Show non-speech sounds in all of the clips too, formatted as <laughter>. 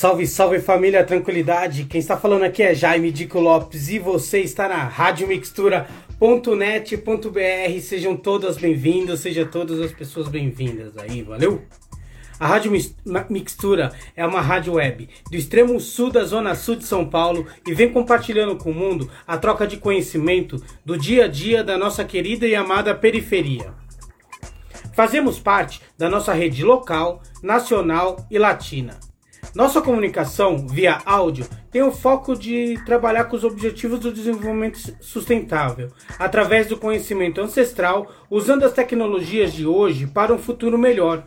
Salve, salve família, tranquilidade. Quem está falando aqui é Jaime Dico Lopes e você está na radiomixtura.net.br. Sejam todas bem-vindas, sejam todas as pessoas bem-vindas aí, valeu? A Rádio Mixtura é uma rádio web do extremo sul da zona sul de São Paulo e vem compartilhando com o mundo a troca de conhecimento do dia a dia da nossa querida e amada periferia. Fazemos parte da nossa rede local, nacional e latina. Nossa comunicação via áudio tem o foco de trabalhar com os objetivos do desenvolvimento sustentável, através do conhecimento ancestral, usando as tecnologias de hoje para um futuro melhor.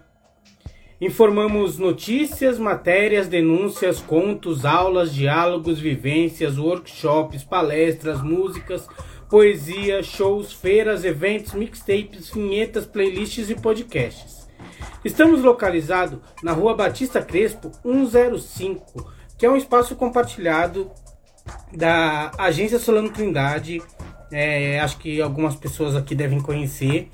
Informamos notícias, matérias, denúncias, contos, aulas, diálogos, vivências, workshops, palestras, músicas, poesia, shows, feiras, eventos, mixtapes, vinhetas, playlists e podcasts. Estamos localizados na Rua Batista Crespo 105, que é um espaço compartilhado da Agência Solano Trindade. É, acho que algumas pessoas aqui devem conhecer,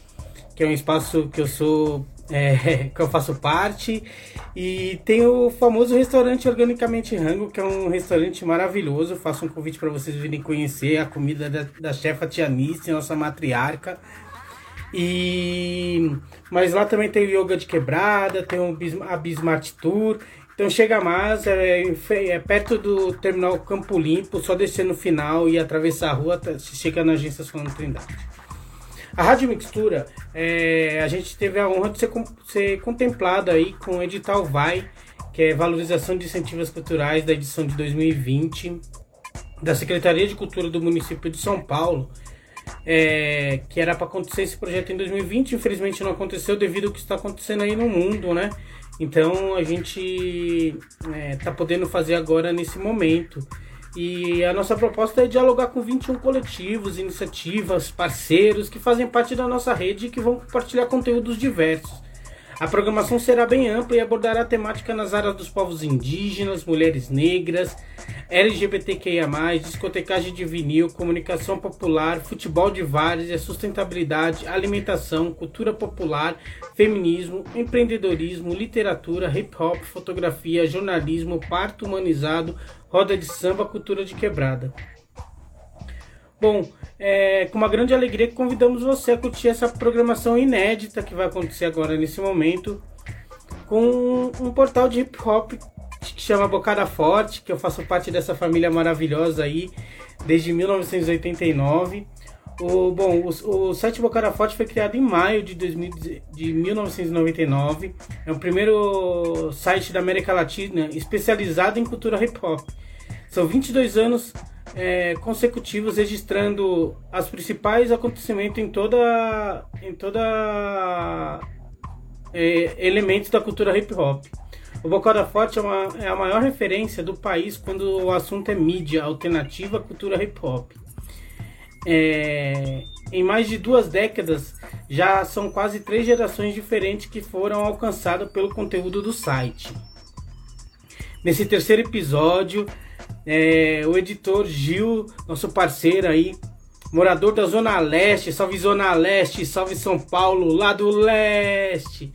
que é um espaço que eu sou é, <laughs> que eu faço parte. E tem o famoso restaurante Organicamente Rango, que é um restaurante maravilhoso. Faço um convite para vocês virem conhecer a comida da, da chefa Tianice, nossa matriarca. E mas lá também tem o yoga de quebrada, tem a Bismart Tour. Então chega mais, é, é, perto do terminal Campo Limpo, só descer no final e atravessar a rua, se chega na agência Solano Trindade. A Rádio Mixtura, é, a gente teve a honra de ser, ser contemplado aí com o edital VAI, que é Valorização de Incentivos Culturais da edição de 2020 da Secretaria de Cultura do município de São Paulo é, que era para acontecer esse projeto em 2020, infelizmente não aconteceu devido ao que está acontecendo aí no mundo, né? Então a gente está é, podendo fazer agora nesse momento. E a nossa proposta é dialogar com 21 coletivos, iniciativas, parceiros que fazem parte da nossa rede e que vão compartilhar conteúdos diversos. A programação será bem ampla e abordará a temática nas áreas dos povos indígenas, mulheres negras, LGBTQIA+, discotecagem de vinil, comunicação popular, futebol de várias, sustentabilidade, alimentação, cultura popular, feminismo, empreendedorismo, literatura, hip hop, fotografia, jornalismo, parto humanizado, roda de samba, cultura de quebrada. Bom, é com uma grande alegria que convidamos você a curtir essa programação inédita que vai acontecer agora nesse momento com um portal de hip hop que chama Bocada Forte, que eu faço parte dessa família maravilhosa aí desde 1989. O, bom, o, o site Bocada Forte foi criado em maio de, 2000, de 1999. É o primeiro site da América Latina especializado em cultura hip hop. São 22 anos é, consecutivos registrando os principais acontecimentos em toda em toda é, elementos da cultura hip hop. O Bocada Forte é, uma, é a maior referência do país quando o assunto é mídia alternativa, cultura hip hop. É, em mais de duas décadas, já são quase três gerações diferentes que foram alcançadas pelo conteúdo do site. Nesse terceiro episódio, é, o editor Gil, nosso parceiro aí, morador da Zona Leste, salve Zona Leste, salve São Paulo, lá do Leste,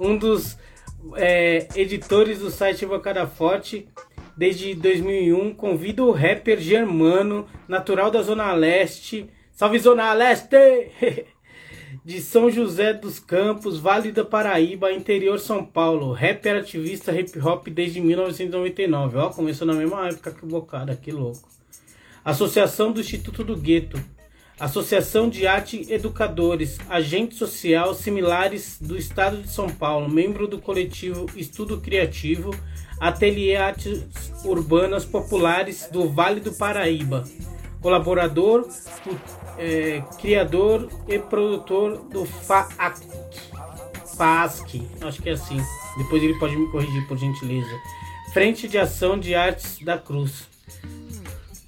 um dos é, editores do site Bocada Forte. Desde 2001, convida o rapper germano, natural da Zona Leste, salve Zona Leste! <laughs> de São José dos Campos, Vale do Paraíba, interior São Paulo. Rapper ativista hip hop desde 1999. Ó, começou na mesma época que o Bocada, que louco. Associação do Instituto do Gueto. Associação de Arte Educadores, agente social similares do Estado de São Paulo, membro do coletivo Estudo Criativo, Ateliê Artes Urbanas Populares do Vale do Paraíba, colaborador é, criador e produtor do FAAC. FASC, acho que é assim. Depois ele pode me corrigir, por gentileza. Frente de Ação de Artes da Cruz.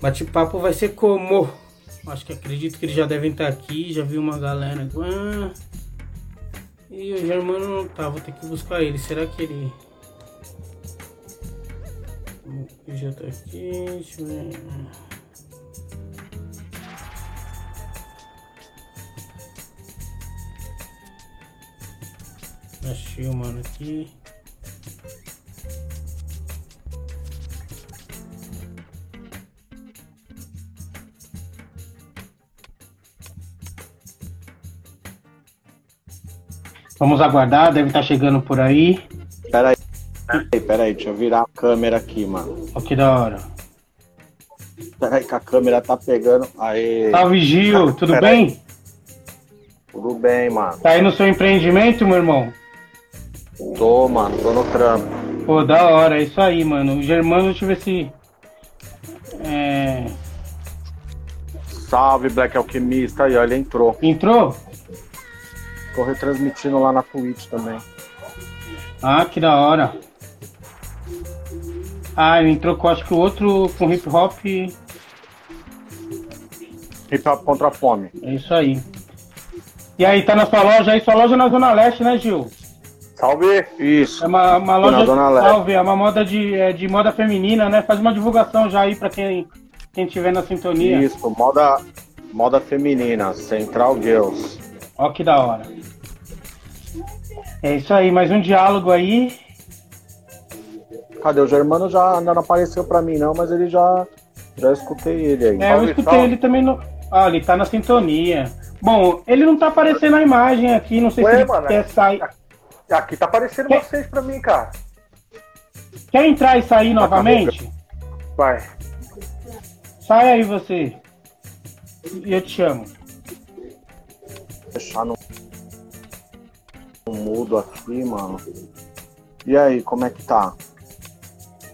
Bate-papo vai ser como? Acho que acredito que eles já devem estar aqui. Já vi uma galera. Ah, e o Germano não tá, vou ter que buscar ele. Será que ele. Ele já tá aqui. Deixa eu ver. Achei o mano aqui. Vamos aguardar, deve estar chegando por aí. Peraí, peraí, peraí, deixa eu virar a câmera aqui, mano. Ó, que da hora. Peraí, que a câmera tá pegando. Aê. Salve, Gil, tudo bem? Tudo bem, mano. Tá aí no seu empreendimento, meu irmão? Tô, mano, tô no trampo. Pô, da hora, é isso aí, mano. O Germano, deixa eu ver se. É... Salve, Black Alquimista. Aí, ó, ele entrou. Entrou? Tô retransmitindo lá na Twitch também. Ah, que da hora. Ah, ele entrou com acho que o outro com hip hop. Hip Hop contra a fome. É isso aí. E aí, tá na sua loja aí? Sua loja é na Zona Leste, né, Gil? Salve! Isso. É uma, uma loja Zona Leste. salve, é uma moda de, é, de moda feminina, né? Faz uma divulgação já aí pra quem, quem tiver na sintonia. Isso, moda, moda feminina, Central Girls. Ó que da hora. É isso aí, mais um diálogo aí. Cadê? O Germano já ainda não apareceu pra mim, não, mas ele já. Já escutei ele aí. É, eu escutei ele também no. Ah, ele tá na sintonia. Bom, ele não tá aparecendo na imagem aqui, não sei Ué, se ele mano, quer sair. Aqui tá aparecendo Quer- vocês pra mim, cara. Quer entrar e sair novamente? Vai. Sai aí você. E eu te chamo. deixar no, no mudo aqui, mano. E aí, como é que tá?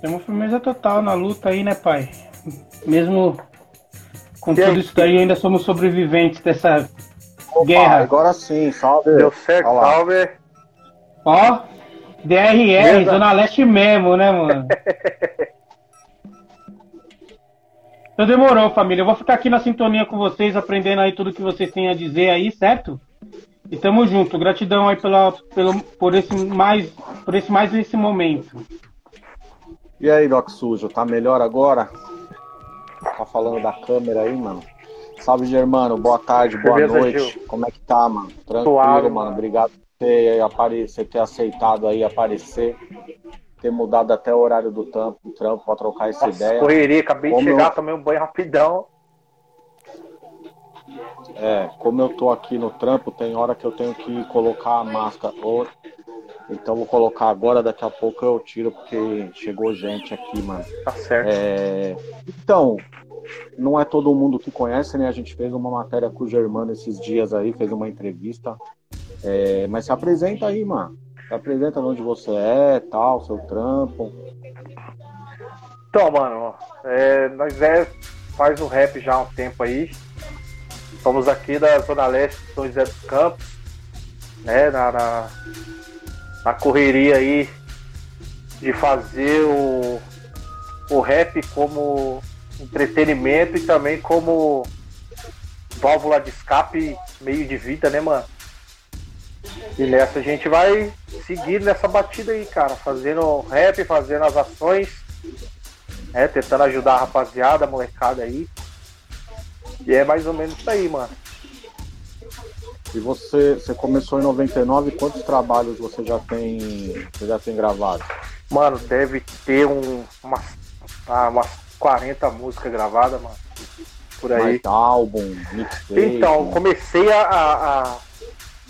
Temos firmeza total na luta aí, né, pai? Mesmo com E tudo aí? isso daí, ainda somos sobreviventes dessa Opa, guerra. agora sim, salve. Deu certo, salve. Ó, DRR. Zona Leste mesmo, né, mano? <laughs> Então demorou, família. Eu vou ficar aqui na sintonia com vocês, aprendendo aí tudo que vocês têm a dizer aí, certo? E tamo junto. Gratidão aí pela, pelo, por esse mais, por esse mais esse momento. E aí, Doc Sujo, tá melhor agora? Tá falando da câmera aí, mano? Salve, Germano. Boa tarde, boa Beleza, noite. Gil? Como é que tá, mano? Tranquilo, Suave, mano. mano. Obrigado apare... você ter aceitado aí aparecer. Ter mudado até o horário do trampo, trampo pra trocar essa Nossa, ideia. correria, acabei de Como chegar, eu- tomei um banho rapidão. É, como eu tô aqui no trampo, tem hora que eu tenho que colocar a máscara. Ô, Então vou colocar agora, daqui a pouco eu tiro, porque chegou gente aqui, mano. Tá certo. É, Então, não é todo mundo que conhece, né? A gente fez uma matéria com o Germano esses dias aí, fez uma entrevista. É, Mas se apresenta aí, mano. Se apresenta de onde você é, tal, seu trampo. Então, mano, é, nós é, faz o rap já há um tempo aí. Somos aqui da Zona Leste São José dos Campos, né? Na, na, na correria aí de fazer o, o rap como entretenimento e também como válvula de escape, meio de vida, né, mano? E nessa a gente vai seguir nessa batida aí, cara, fazendo rap, fazendo as ações é, tentando ajudar a rapaziada, a molecada aí. E é mais ou menos isso aí, mano. E você, você começou em 99, quantos trabalhos você já tem, você já tem gravado? Mano, deve ter um, umas, ah, umas 40 músicas gravadas, mano. Por aí. Mais álbum, mixtape? Então, comecei a, a,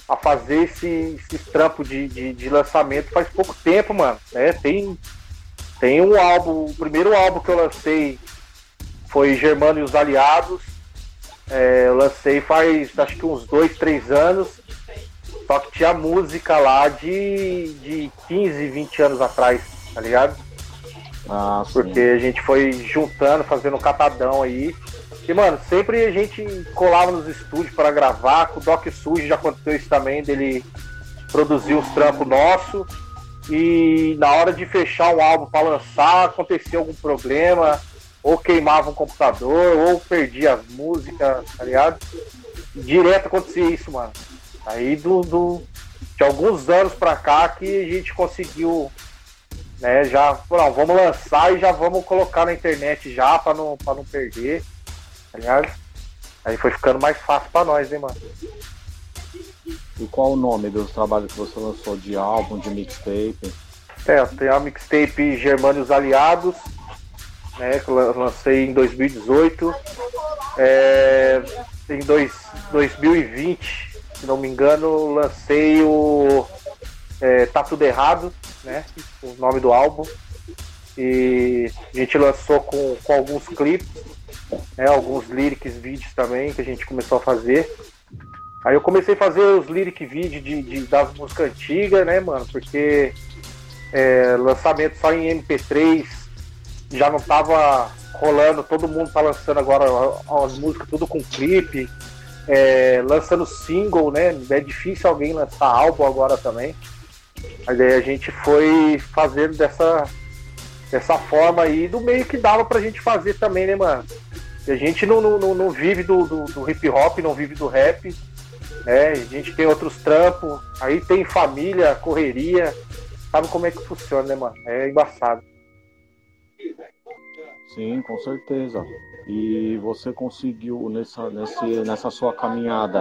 a- fazer esse, esse trampo de, de, de lançamento faz pouco tempo, mano. né? tem, tem um álbum, o primeiro álbum que eu lancei foi Germano e os Aliados. É, eu lancei faz acho que uns dois, três anos. Só que tinha música lá de, de 15, 20 anos atrás, tá ligado? Ah, sim. Porque a gente foi juntando, fazendo um catadão aí. E, mano, sempre a gente colava nos estúdios para gravar. Com o Doc Sujo já aconteceu isso também, dele produzir uns trampos nossos. E na hora de fechar um álbum para lançar, acontecia algum problema. Ou queimava um computador, ou perdia as músicas, tá ligado? Direto acontecia isso, mano. Aí do, do, de alguns anos pra cá que a gente conseguiu né? Já, não, vamos lançar e já vamos colocar na internet já para não, pra não perder, tá ligado? Aí foi ficando mais fácil pra nós, hein, mano? E qual o nome dos trabalhos que você lançou de álbum, de mixtape? É, tenho a mixtape Germano e os Aliados, né? Que eu lan- lancei em 2018. É, em dois, 2020 se não me engano, lancei o é, Tá Tudo Errado, né? O nome do álbum. E a gente lançou com, com alguns clipes, né? alguns lyrics vídeos também que a gente começou a fazer. Aí eu comecei a fazer os lyric vídeos de, de, das músicas antigas, né, mano? Porque é, lançamento só em MP3 já não tava rolando, todo mundo tá lançando agora as músicas tudo com clipe, é, lançando single, né? É difícil alguém lançar álbum agora também. Mas aí a gente foi fazendo dessa, dessa forma aí, do meio que dava pra gente fazer também, né, mano? E a gente não, não, não vive do, do, do hip hop, não vive do rap, né? A gente tem outros trampos, aí tem família, correria, sabe como é que funciona, né, mano? É embaçado. Sim, com certeza. E você conseguiu nessa, nesse, nessa sua caminhada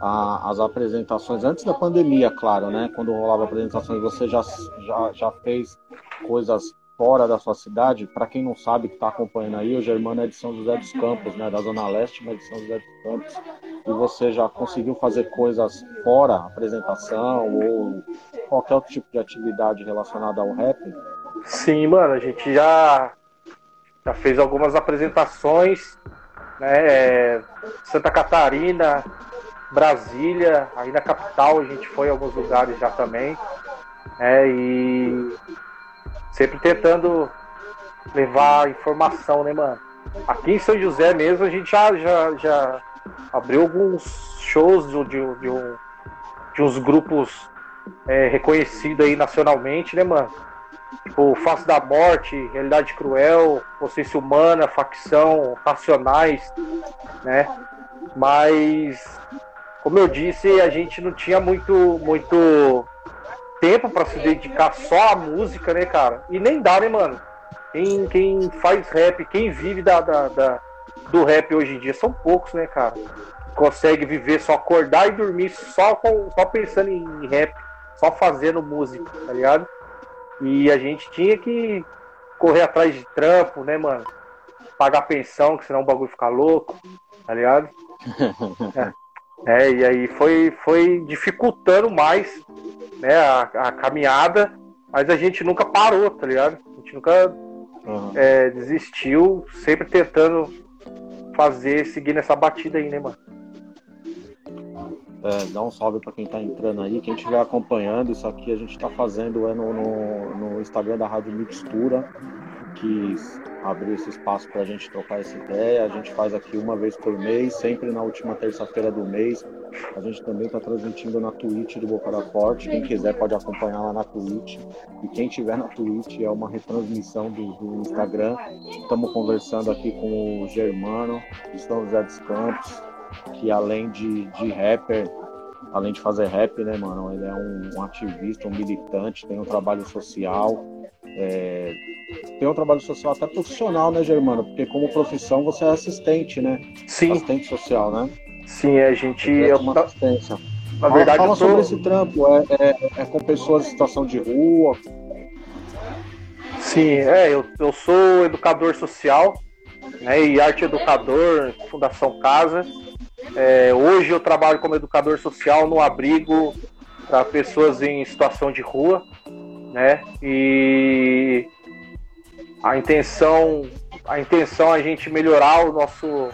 a, as apresentações antes da pandemia, claro, né? Quando rolava apresentações, você já, já, já fez coisas fora da sua cidade. Para quem não sabe que está acompanhando aí, o Germano é de São José dos Campos, né? Da Zona Leste, mas de São José dos Campos. E você já conseguiu fazer coisas fora apresentação ou qualquer outro tipo de atividade relacionada ao rap? Sim, mano, a gente já já fez algumas apresentações, né? É, Santa Catarina, Brasília, aí na capital a gente foi em alguns lugares já também. É, e sempre tentando levar informação, né, mano? Aqui em São José mesmo a gente já, já, já abriu alguns shows de, de, de, um, de uns grupos é, reconhecidos aí nacionalmente, né, mano? Tipo, Face da Morte, Realidade Cruel, Consciência Humana, Facção, Racionais, né? Mas, como eu disse, a gente não tinha muito, muito tempo para se dedicar só à música, né, cara? E nem dá, né, mano? Quem, quem faz rap, quem vive da, da, da, do rap hoje em dia são poucos, né, cara? Consegue viver só acordar e dormir só, com, só pensando em rap, só fazendo música, tá ligado? E a gente tinha que correr atrás de trampo, né, mano? Pagar pensão, que senão o bagulho fica louco, tá ligado? é. <laughs> é, e aí foi, foi dificultando mais né, a, a, caminhada, mas a gente nunca parou, tá ligado? A gente nunca uhum. é, desistiu, sempre tentando fazer, seguir nessa batida aí, né, mano? É, dá um salve para quem está entrando aí. Quem estiver acompanhando, isso aqui a gente está fazendo é no, no, no, Instagram da Rádio Mixtura, que abriu esse espaço para a gente trocar essa ideia. A gente faz aqui uma vez por mês, sempre na última terça-feira do mês. A gente também está transmitindo na Twitch do Boca da Forte. Quem quiser pode acompanhar lá na Twitch. E quem tiver na Twitch é uma retransmissão do, do Instagram. Estamos conversando aqui com o Germano, de São José dos Campos que além de, de rapper, além de fazer rap, né, mano, ele é um, um ativista, um militante, tem um trabalho social, é, tem um trabalho social até profissional, né, Germano? Porque como profissão você é assistente, né? Sim. Assistente social, né? Sim, a gente. É uma assistência. Na verdade, fala, fala sobre esse trampo. É, é, é, com pessoas em situação de rua. Sim, é. Eu, eu sou educador social né, e arte educador, Fundação Casa. É, hoje eu trabalho como educador social no abrigo para pessoas em situação de rua, né? E a intenção, a intenção é a gente melhorar o nosso,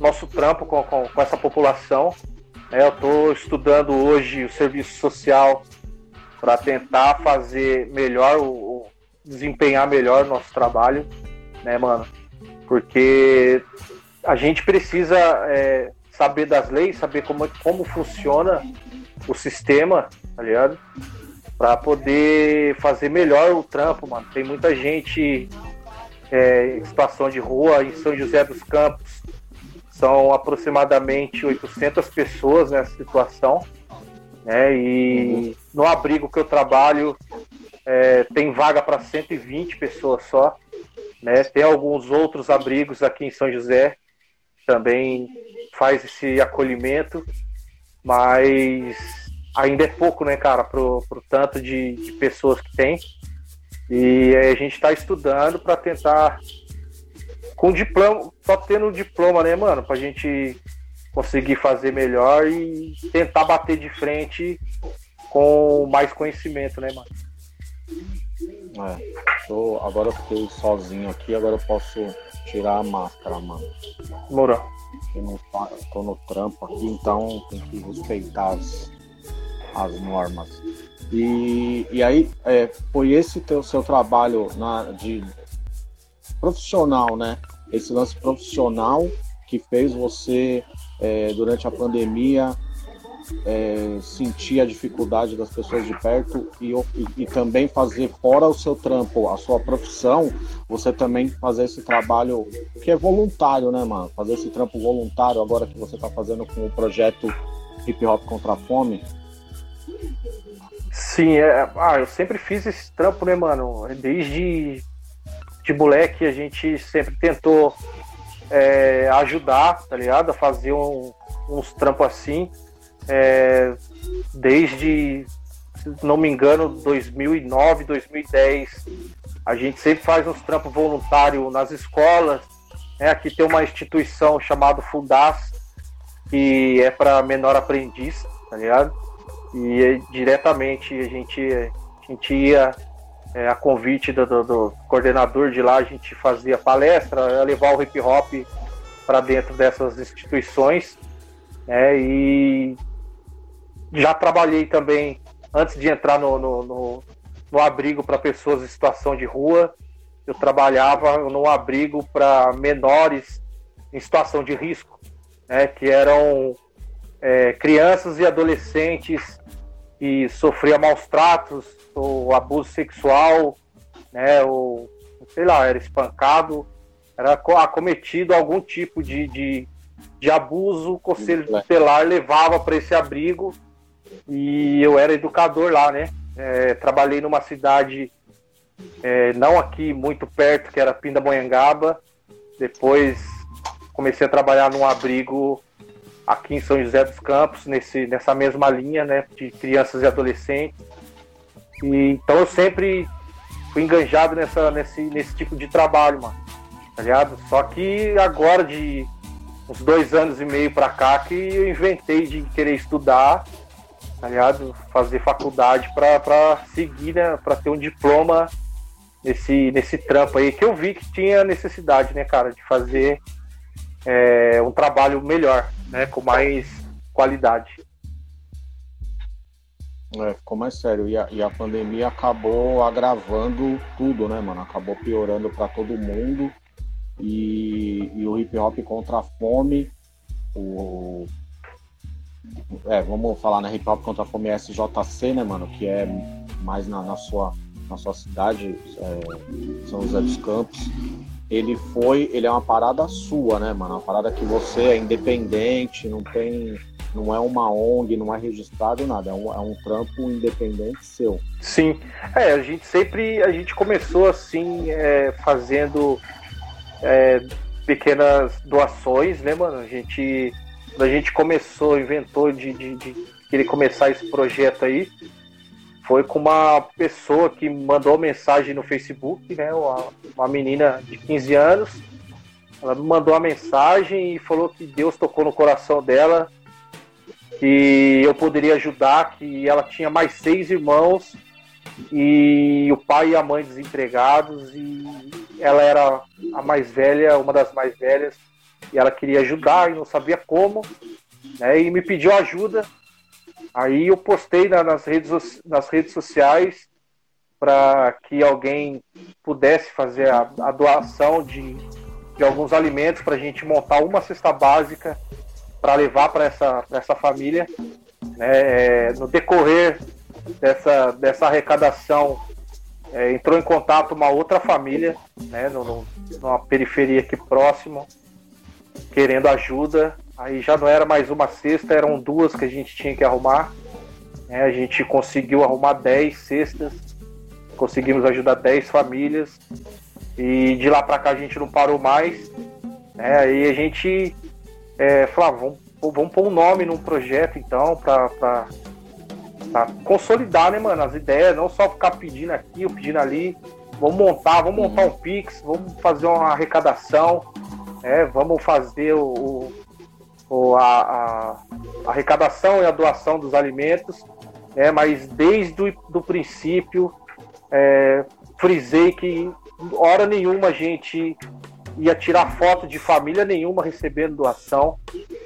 nosso trampo com, com, com essa população. Né? Eu estou estudando hoje o serviço social para tentar fazer melhor, o, o, desempenhar melhor o nosso trabalho, né, mano? Porque a gente precisa é, saber das leis, saber como, como funciona o sistema, tá ligado? Pra poder fazer melhor o trampo, mano. Tem muita gente é, em situação de rua em São José dos Campos. São aproximadamente 800 pessoas nessa situação. Né? E no abrigo que eu trabalho é, tem vaga para 120 pessoas só. Né? Tem alguns outros abrigos aqui em São José também faz esse acolhimento, mas ainda é pouco, né, cara, pro, pro tanto de, de pessoas que tem. E a gente está estudando para tentar, com diploma, só tendo diploma, né, mano, pra gente conseguir fazer melhor e tentar bater de frente com mais conhecimento, né, mano? É, tô, agora eu fiquei sozinho aqui, agora eu posso tirar a máscara, mano. Moura. Eu não tô no trampo aqui, então tem que respeitar as, as normas. E, e aí, é, foi esse teu, seu trabalho na, de profissional, né? Esse lance profissional que fez você, é, durante a pandemia, é, sentir a dificuldade das pessoas de perto e, e, e, também fazer fora o seu trampo, a sua profissão, você também fazer esse trabalho que é voluntário, né, mano? Fazer esse trampo voluntário agora que você está fazendo com o projeto Hip Hop contra a Fome. Sim, é, ah, eu sempre fiz esse trampo, né, mano? Desde de moleque a gente sempre tentou é, ajudar, tá ligado? A fazer um, uns trampos assim é, desde, se não me engano, 2009, 2010. A gente sempre faz uns trampos voluntários nas escolas. Né? Aqui tem uma instituição chamada Fundas, que é para menor aprendiz, tá ligado? E é, diretamente a gente, a gente ia é, a convite do, do, do, coordenador de lá, a gente fazia palestra, levar o hip hop para dentro dessas instituições. Né? E já trabalhei também, antes de entrar no, no, no, no abrigo para pessoas em situação de rua, eu trabalhava no abrigo para menores em situação de risco, né, que eram é, crianças e adolescentes que sofriam maus tratos, ou abuso sexual, né, ou sei lá, era espancado, era acometido algum tipo de, de, de abuso, o conselho tutelar levava para esse abrigo e eu era educador lá, né? É, trabalhei numa cidade é, não aqui muito perto, que era Pindamonhangaba. Depois comecei a trabalhar num abrigo aqui em São José dos Campos, nesse, nessa mesma linha, né? De crianças e adolescentes. E, então eu sempre fui enganjado nessa, nesse, nesse tipo de trabalho, mano. Tá ligado? Só que agora, de uns dois anos e meio pra cá, que eu inventei de querer estudar tá ligado? Fazer faculdade para seguir, né? Para ter um diploma nesse, nesse trampo aí, que eu vi que tinha necessidade, né, cara, de fazer é, um trabalho melhor, né? Com mais qualidade. É, ficou mais sério. E a, e a pandemia acabou agravando tudo, né, mano? Acabou piorando para todo mundo. E, e, o hip hop contra a fome, o, é, vamos falar na né, Hip Hop contra a Fome SJC, né, mano? Que é mais na, na sua, na sua cidade, é, São José dos Campos. Ele foi, ele é uma parada sua, né, mano? Uma parada que você é independente, não tem, não é uma ONG, não é registrado nada, é um, é um trampo independente seu. Sim, é, a gente sempre, a gente começou assim, é, fazendo é, pequenas doações, né, mano? A gente quando a gente começou, inventou de, de, de querer começar esse projeto aí, foi com uma pessoa que mandou mensagem no Facebook, né? Uma, uma menina de 15 anos. Ela me mandou uma mensagem e falou que Deus tocou no coração dela, que eu poderia ajudar, que ela tinha mais seis irmãos e o pai e a mãe desempregados e ela era a mais velha, uma das mais velhas e ela queria ajudar e não sabia como, né, e me pediu ajuda. Aí eu postei na, nas, redes, nas redes sociais para que alguém pudesse fazer a, a doação de, de alguns alimentos para a gente montar uma cesta básica para levar para essa, essa família. Né, é, no decorrer dessa, dessa arrecadação, é, entrou em contato uma outra família, né, numa periferia aqui próximo, querendo ajuda. Aí já não era mais uma cesta, eram duas que a gente tinha que arrumar. É, a gente conseguiu arrumar 10 cestas, conseguimos ajudar 10 famílias. E de lá para cá a gente não parou mais. É, aí a gente é, falou, ah, vamos, vamos pôr um nome num projeto então, para consolidar, né, mano, as ideias, não só ficar pedindo aqui ou pedindo ali. Vamos montar, vamos montar um Pix, vamos fazer uma arrecadação, é, vamos fazer o, a, a, a arrecadação e a doação dos alimentos, é, mas desde o do princípio é, frisei que hora nenhuma a gente ia tirar foto de família nenhuma recebendo doação.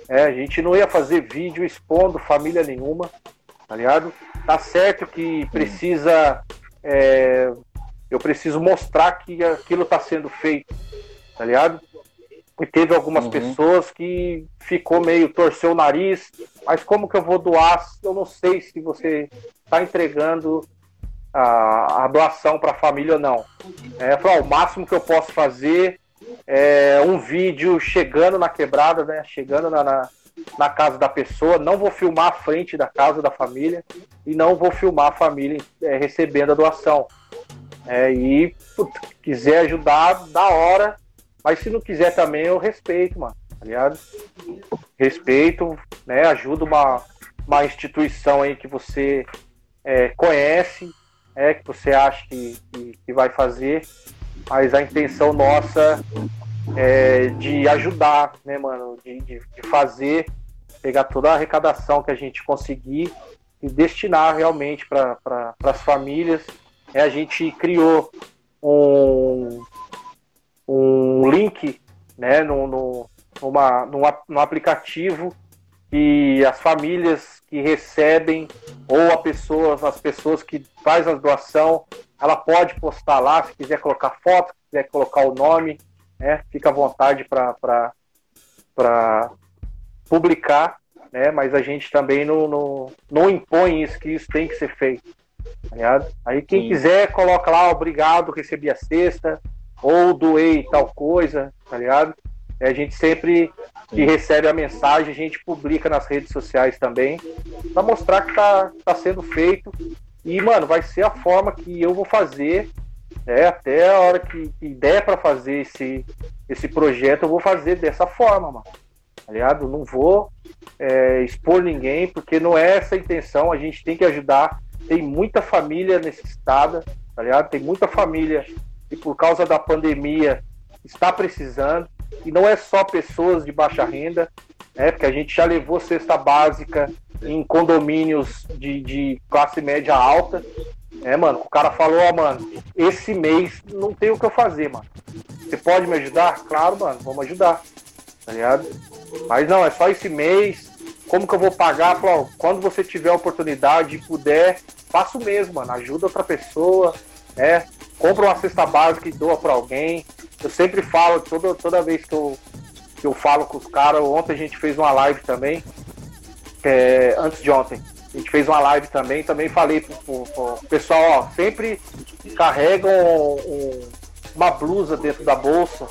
É, a gente não ia fazer vídeo expondo família nenhuma, tá ligado? Tá certo que precisa. É, eu preciso mostrar que aquilo está sendo feito, tá ligado? E teve algumas uhum. pessoas que ficou meio torceu o nariz, mas como que eu vou doar? Eu não sei se você está entregando a, a doação para a família ou não. É, falou, o máximo que eu posso fazer é um vídeo chegando na quebrada, né? Chegando na, na, na casa da pessoa. Não vou filmar a frente da casa da família e não vou filmar a família é, recebendo a doação. É, e putz, quiser ajudar, da hora. Mas se não quiser também, eu respeito, mano. Tá ligado? Respeito, né? Ajuda uma, uma instituição aí que você é, conhece, é, que você acha que, que, que vai fazer, mas a intenção nossa é de ajudar, né, mano? De, de, de, fazer, pegar toda a arrecadação que a gente conseguir e destinar realmente para pra, as famílias. É, a gente criou um, um link né, no, no, numa, num, num aplicativo que as famílias que recebem ou a pessoa, as pessoas que faz a doação, ela pode postar lá, se quiser colocar foto, se quiser colocar o nome, né, fica à vontade para publicar, né, mas a gente também não, não, não impõe isso, que isso tem que ser feito. Tá Aí quem Sim. quiser, coloca lá, obrigado, recebi a cesta, ou doei tal coisa, tá ligado? A gente sempre que recebe a mensagem, a gente publica nas redes sociais também, para mostrar que tá, tá sendo feito. E, mano, vai ser a forma que eu vou fazer, né, até a hora que, que der para fazer esse, esse projeto, eu vou fazer dessa forma, mano. Tá ligado? Não vou é, expor ninguém, porque não é essa a intenção, a gente tem que ajudar. Tem muita família necessitada, tá ligado? Tem muita família que por causa da pandemia está precisando. E não é só pessoas de baixa renda, né? Porque a gente já levou cesta básica em condomínios de, de classe média alta. É, mano, o cara falou, ó, mano, esse mês não tem o que eu fazer, mano. Você pode me ajudar? Claro, mano, vamos ajudar. Tá ligado? Mas não, é só esse mês. Como que eu vou pagar? Falou, quando você tiver a oportunidade e puder, faça o mesmo, mano. Ajuda outra pessoa, né? Compra uma cesta básica e doa para alguém. Eu sempre falo, toda, toda vez que eu, que eu falo com os caras, ontem a gente fez uma live também, é, antes de ontem, a gente fez uma live também, também falei pro, pro, pro pessoal, ó, sempre carregam um, um, uma blusa dentro da bolsa,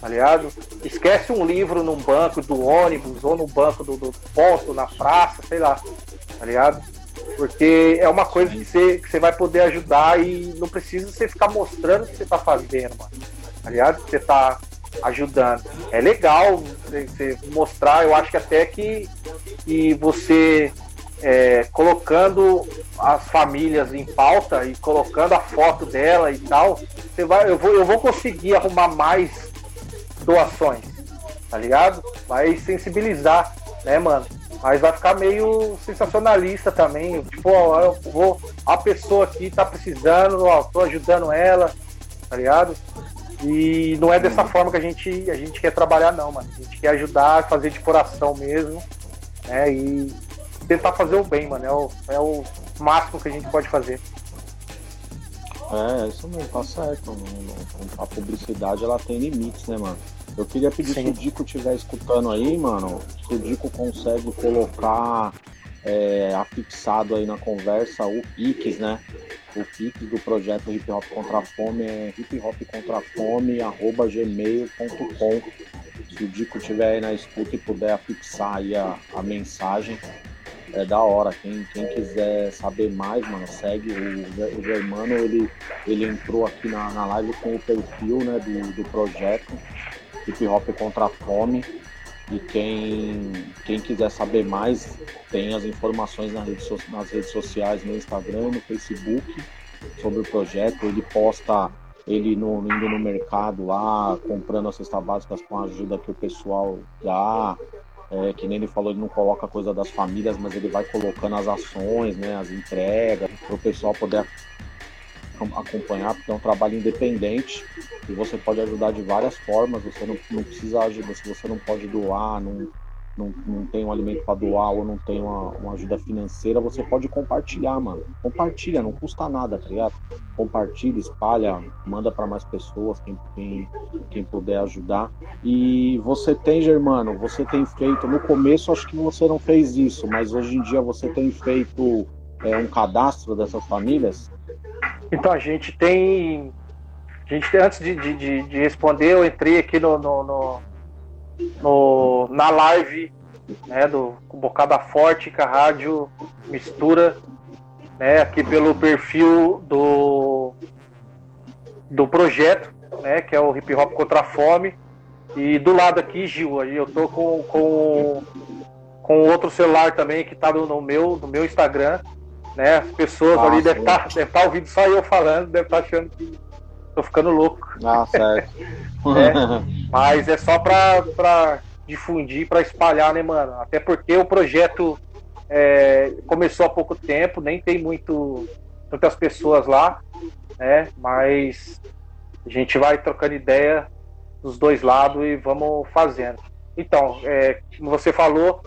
tá ligado? Esquece um livro num banco do ônibus ou no banco do, do ponto, na praça, sei lá, tá ligado? Porque é uma coisa que você, que você vai poder ajudar e não precisa você ficar mostrando o que você tá fazendo, mano tá ligado? Você tá ajudando. É legal você mostrar, eu acho que até que, que você é, colocando as famílias em pauta e colocando a foto dela e tal, você vai, eu, vou, eu vou conseguir arrumar mais doações, tá ligado? Vai sensibilizar, né, mano? Mas vai ficar meio sensacionalista também. Tipo, ó, eu vou, a pessoa aqui tá precisando, ó, tô ajudando ela, tá ligado? E não é dessa forma que a gente, a gente quer trabalhar, não, mano. A gente quer ajudar, fazer de coração mesmo, né? E tentar fazer o bem, mano. É o, é o máximo que a gente pode fazer. É, isso mesmo, tá certo. A publicidade ela tem limites, né, mano? Eu queria pedir Sim. se o Dico estiver escutando aí, mano, se o Dico consegue colocar é, afixado aí na conversa o Pix, né? O Pix do projeto Hip Hop Contra a Fome é hiphopcontrafome.gmail.com Se o Dico estiver aí na escuta e puder afixar aí a, a mensagem, é da hora. Quem, quem quiser saber mais, mano, segue. O, o Germano, ele, ele entrou aqui na, na live com o perfil né, do, do projeto Hip Hop Contra a Fome. E quem, quem quiser saber mais, tem as informações nas redes, nas redes sociais, no Instagram, no Facebook, sobre o projeto. Ele posta ele no, indo no mercado lá, comprando as cestas básicas com a ajuda que o pessoal dá. É, que nem ele falou, ele não coloca coisa das famílias, mas ele vai colocando as ações, né, as entregas, para o pessoal poder acompanhar, porque é um trabalho independente e você pode ajudar de várias formas. Você não, não precisa ajudar, se você não pode doar, não, não, não tem um alimento para doar ou não tem uma, uma, ajuda financeira, você pode compartilhar, mano. Compartilha, não custa nada, tá ligado? Compartilha, espalha, manda para mais pessoas, quem, quem, quem puder ajudar. E você tem, Germano, você tem feito, no começo acho que você não fez isso, mas hoje em dia você tem feito é, um cadastro dessas famílias? Então a gente tem. A gente, antes de, de, de responder, eu entrei aqui no, no, no no, na live né, do Bocada Forte com a rádio Mistura, né, aqui pelo perfil do, do projeto, né, que é o Hip Hop Contra a Fome. E do lado aqui, Gil, aí eu tô com, com, com outro celular também que tá no, no meu, no meu Instagram. Né? As pessoas ali devem estar tá, deve tá ouvindo só eu falando, devem estar tá achando que tô ficando louco. Ah, <laughs> certo. é, mas é só pra, pra difundir, pra espalhar, né, mano? Até porque o projeto é, começou há pouco tempo, nem tem muito, muitas pessoas lá, né? Mas a gente vai trocando ideia dos dois lados e vamos fazendo. Então, é, como você falou,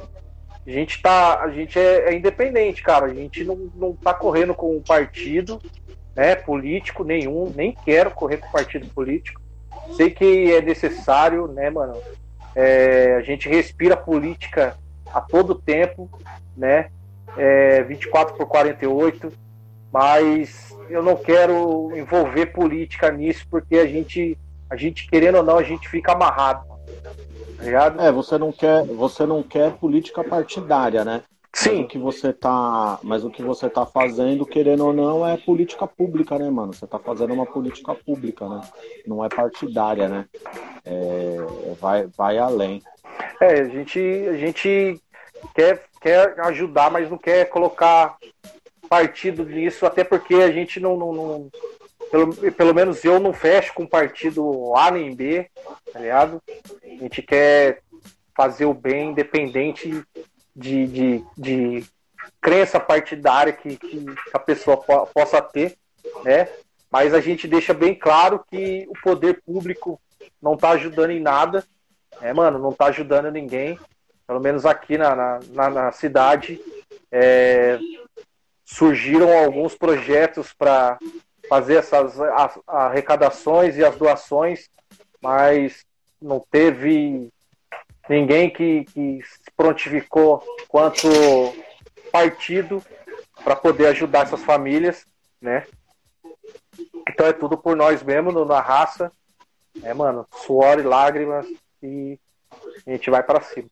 a gente tá, a gente é, é, independente, cara. A gente não, não tá correndo com um partido, né, político nenhum, nem quero correr com partido político. Sei que é necessário, né, mano? É, a gente respira política a todo tempo, né? É, 24 por 48, mas eu não quero envolver política nisso porque a gente, a gente querendo ou não, a gente fica amarrado. Ligado? É, você não quer, você não quer política partidária, né? Sim. Mas o que você tá, mas o que você tá fazendo, querendo ou não, é política pública, né, mano? Você tá fazendo uma política pública, né? Não é partidária, né? É, vai, vai além. É, a gente, a gente quer, quer ajudar, mas não quer colocar partido nisso, até porque a gente não, não, não pelo, pelo menos eu não fecho com partido A nem B, tá ligado? A gente quer fazer o bem independente de, de, de crença partidária que, que a pessoa po possa ter, né? Mas a gente deixa bem claro que o poder público não está ajudando em nada, né, mano? Não está ajudando ninguém. Pelo menos aqui na, na, na cidade é, surgiram alguns projetos para fazer essas arrecadações e as doações, mas não teve ninguém que, que se prontificou quanto partido para poder ajudar essas famílias, né? Então é tudo por nós mesmo, na raça, né, mano? Suor e lágrimas e a gente vai para cima.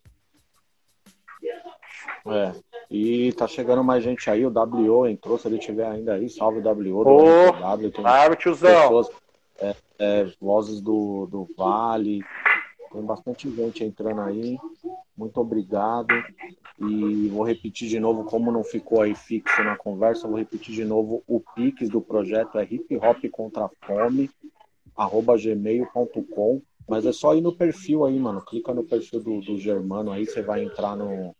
É. E tá chegando mais gente aí, o WO entrou, se ele tiver ainda aí, salve o WO. Ô, w, salve, tiozão. Pessoas, é, é, vozes do, do Vale, tem bastante gente entrando aí. Muito obrigado. E vou repetir de novo, como não ficou aí fixo na conversa, vou repetir de novo. O Pix do projeto é hip hop contra fome, arroba gmail.com. Mas é só ir no perfil aí, mano. Clica no perfil do, do Germano aí, você vai entrar no,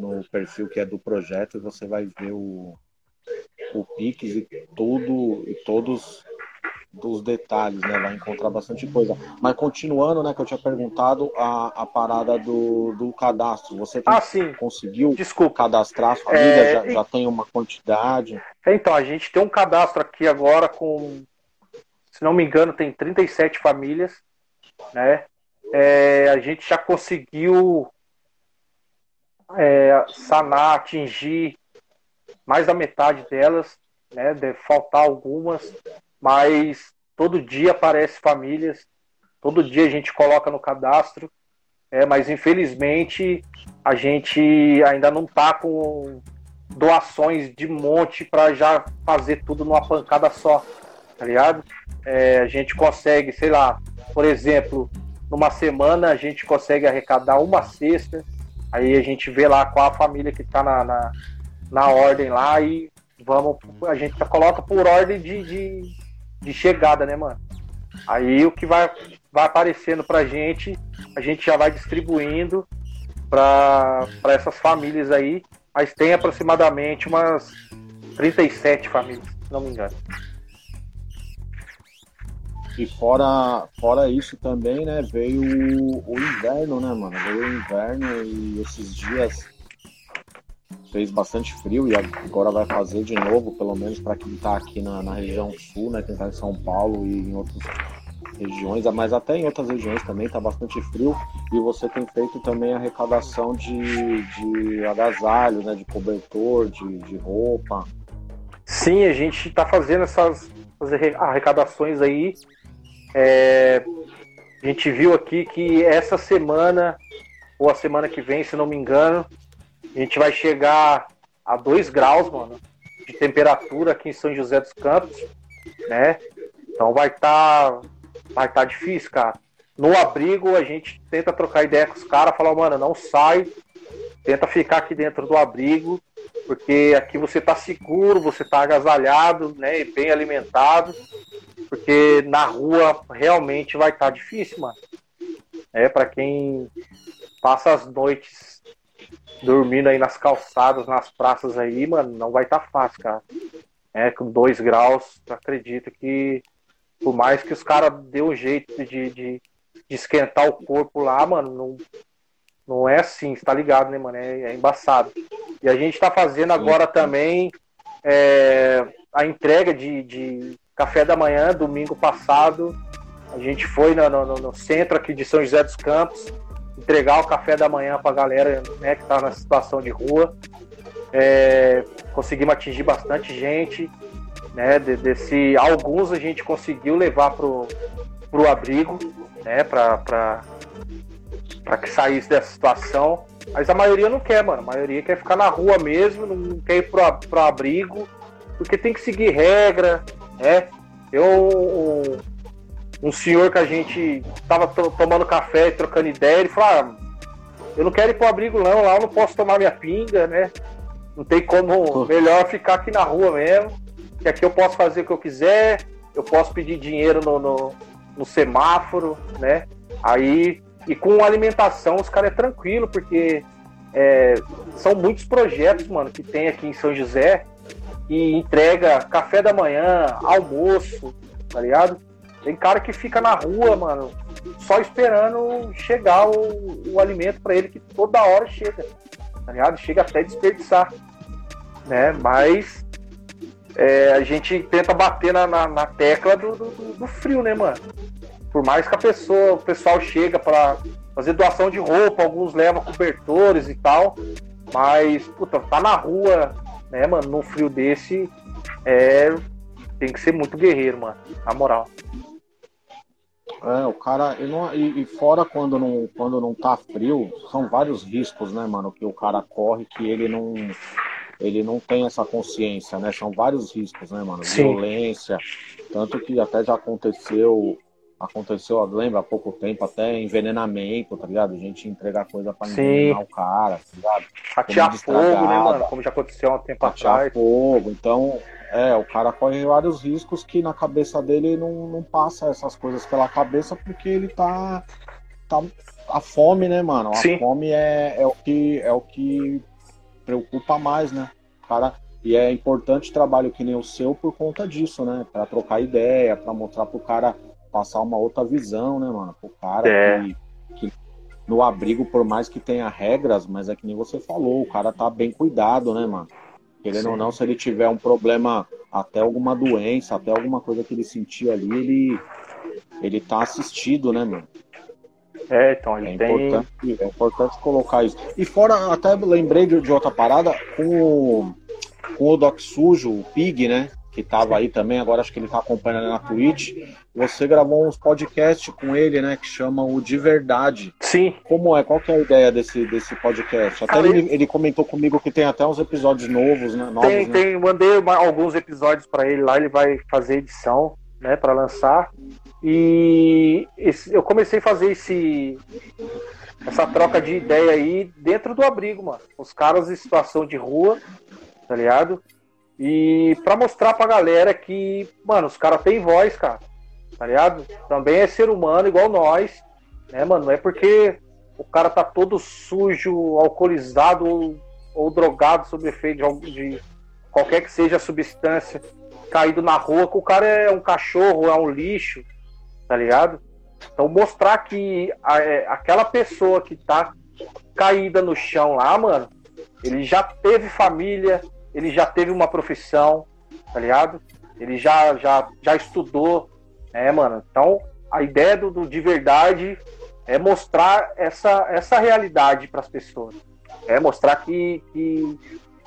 no perfil que é do projeto e você vai ver o, o Pix e tudo, e todos dos detalhes, né? Vai encontrar bastante coisa. Mas continuando, né, que eu tinha perguntado a, a parada do, do cadastro. Você ah, sim. conseguiu Desculpa. cadastrar a família? É... Já, já tem uma quantidade? Então, a gente tem um cadastro aqui agora com, se não me engano, tem 37 famílias, né? É, a gente já conseguiu é, sanar, atingir mais da metade delas, né? Deve faltar algumas, mas todo dia aparece famílias, todo dia a gente coloca no cadastro, é, mas infelizmente a gente ainda não está com doações de monte para já fazer tudo numa pancada só, tá ligado? É, a gente consegue, sei lá, por exemplo, numa semana a gente consegue arrecadar uma cesta, aí a gente vê lá qual a família que está na, na, na, ordem lá e vamos, a gente coloca por ordem de, de, de chegada, né, mano? Aí o que vai, vai aparecendo pra gente, a gente já vai distribuindo para essas famílias aí. Mas tem aproximadamente umas 37 famílias, se não me engano. E fora, fora isso também, né, veio o, o inverno, né, mano? Veio o inverno e esses dias fez bastante frio e agora vai fazer de novo, pelo menos para quem está aqui na, na, região sul, né? Quem está em São Paulo e em outras regiões, mas até em outras regiões também está bastante frio. E você tem feito também arrecadação de, de agasalho, né? De cobertor, de, de roupa. Sim, a gente está fazendo essas, essas arrecadações aí. É, a gente viu aqui que essa semana, ou a semana que vem, se não me engano, a gente vai chegar a 2 graus, mano, de temperatura aqui em São José dos Campos, né? Então vai estar tá, vai tá difícil, cara. No abrigo a gente tenta trocar ideia com os caras, falar, mano, não sai, tenta ficar aqui dentro do abrigo, porque aqui você tá seguro, você tá agasalhado, né, e bem alimentado, porque na rua realmente vai estar tá difícil, mano. É para quem passa as noites dormindo aí nas calçadas, nas praças aí, mano, não vai estar tá fácil, cara. É, com dois graus, acredito que por mais que os caras dê um jeito de, de, de, esquentar o corpo lá, mano, não, não é assim, você tá ligado, né, mano? É, é embaçado. E a gente tá fazendo agora também é, a entrega de, de café da manhã, domingo passado. A gente foi no, no, no centro aqui de São José dos Campos entregar o café da manhã para a galera né, que está na situação de rua. É, conseguimos atingir bastante gente, né? De, desse, alguns a gente conseguiu levar pro, pro abrigo, né? Para que saísse dessa situação. Mas a maioria não quer, mano. A maioria quer ficar na rua mesmo, não quer ir pro, pro abrigo, porque tem que seguir regra, né? Eu, um senhor que a gente tava tomando café e trocando ideia, ele falou: ah, eu não quero ir pro abrigo não, lá eu não posso tomar minha pinga, né? Não tem como, melhor ficar aqui na rua mesmo, que aqui eu posso fazer o que eu quiser, eu posso pedir dinheiro no, no, no semáforo, né? Aí, e com alimentação os caras é tranquilo, porque é, são muitos projetos, mano, que tem aqui em São José, e entrega café da manhã, almoço, tá ligado? Tem cara que fica na rua, mano, só esperando chegar o, o alimento para ele, que toda hora chega, tá ligado? Chega até desperdiçar, né? Mas é, a gente tenta bater na, na, na tecla do, do, do, frio, né, mano? Por mais que a pessoa, o pessoal chega para fazer doação de roupa, alguns levam cobertores e tal, mas, puta, tá na rua, né, mano, num frio desse, é, tem que ser muito guerreiro, mano, na moral. É, o cara. Não, e, e, fora quando não, quando não tá frio, são vários riscos, né, mano, que o cara corre que ele não. Ele não tem essa consciência, né? São vários riscos, né, mano? Sim. Violência. Tanto que até já aconteceu. Aconteceu, lembra, há pouco tempo, até envenenamento, tá ligado? A gente entregar coisa pra envenenar o cara, tá ligado? Atear fogo, né, mano? Como já aconteceu há um tempo Atear atrás. fogo. Então, é, o cara corre vários riscos que na cabeça dele não, não passa essas coisas pela cabeça porque ele tá. tá a fome, né, mano? A Sim. fome é, é, o que, é o que preocupa mais, né? cara, e é importante trabalho que nem o seu por conta disso, né? Para trocar ideia, para mostrar pro cara passar uma outra visão, né, mano? Pro cara é. que, que no abrigo, por mais que tenha regras, mas é que nem você falou, o cara tá bem cuidado, né, mano? Querendo Sim. ou não, se ele tiver um problema, até alguma doença, até alguma coisa que ele sentir ali, ele, ele tá assistido, né, mano? É, então ele é tem. Importante, é importante colocar isso. E fora, até lembrei de, de outra parada, com o, com o Doc Sujo, o Pig, né? Que estava aí também, agora acho que ele está acompanhando na Twitch. Você gravou uns podcasts com ele, né? Que chama o De Verdade. Sim. Como é? Qual que é a ideia desse, desse podcast? Até ele, ele comentou comigo que tem até uns episódios novos, né? Novos, tem, né? tem. Mandei alguns episódios para ele lá, ele vai fazer edição, né? Para lançar. E esse, eu comecei a fazer esse essa troca de ideia aí dentro do abrigo, mano. Os caras em situação de rua, tá ligado? E para mostrar pra galera que, mano, os caras têm voz, cara. Tá ligado? Também é ser humano igual nós. Né, mano? Não é porque o cara tá todo sujo, alcoolizado ou, ou drogado sob efeito de, de qualquer que seja a substância, caído na rua, que o cara é um cachorro, é um lixo, tá ligado? Então mostrar que a, é, aquela pessoa que tá caída no chão lá, mano, ele já teve família, ele já teve uma profissão, tá ligado? Ele já, já, já estudou, né, mano? Então a ideia do, do de verdade é mostrar essa, essa realidade para as pessoas. É mostrar que, que,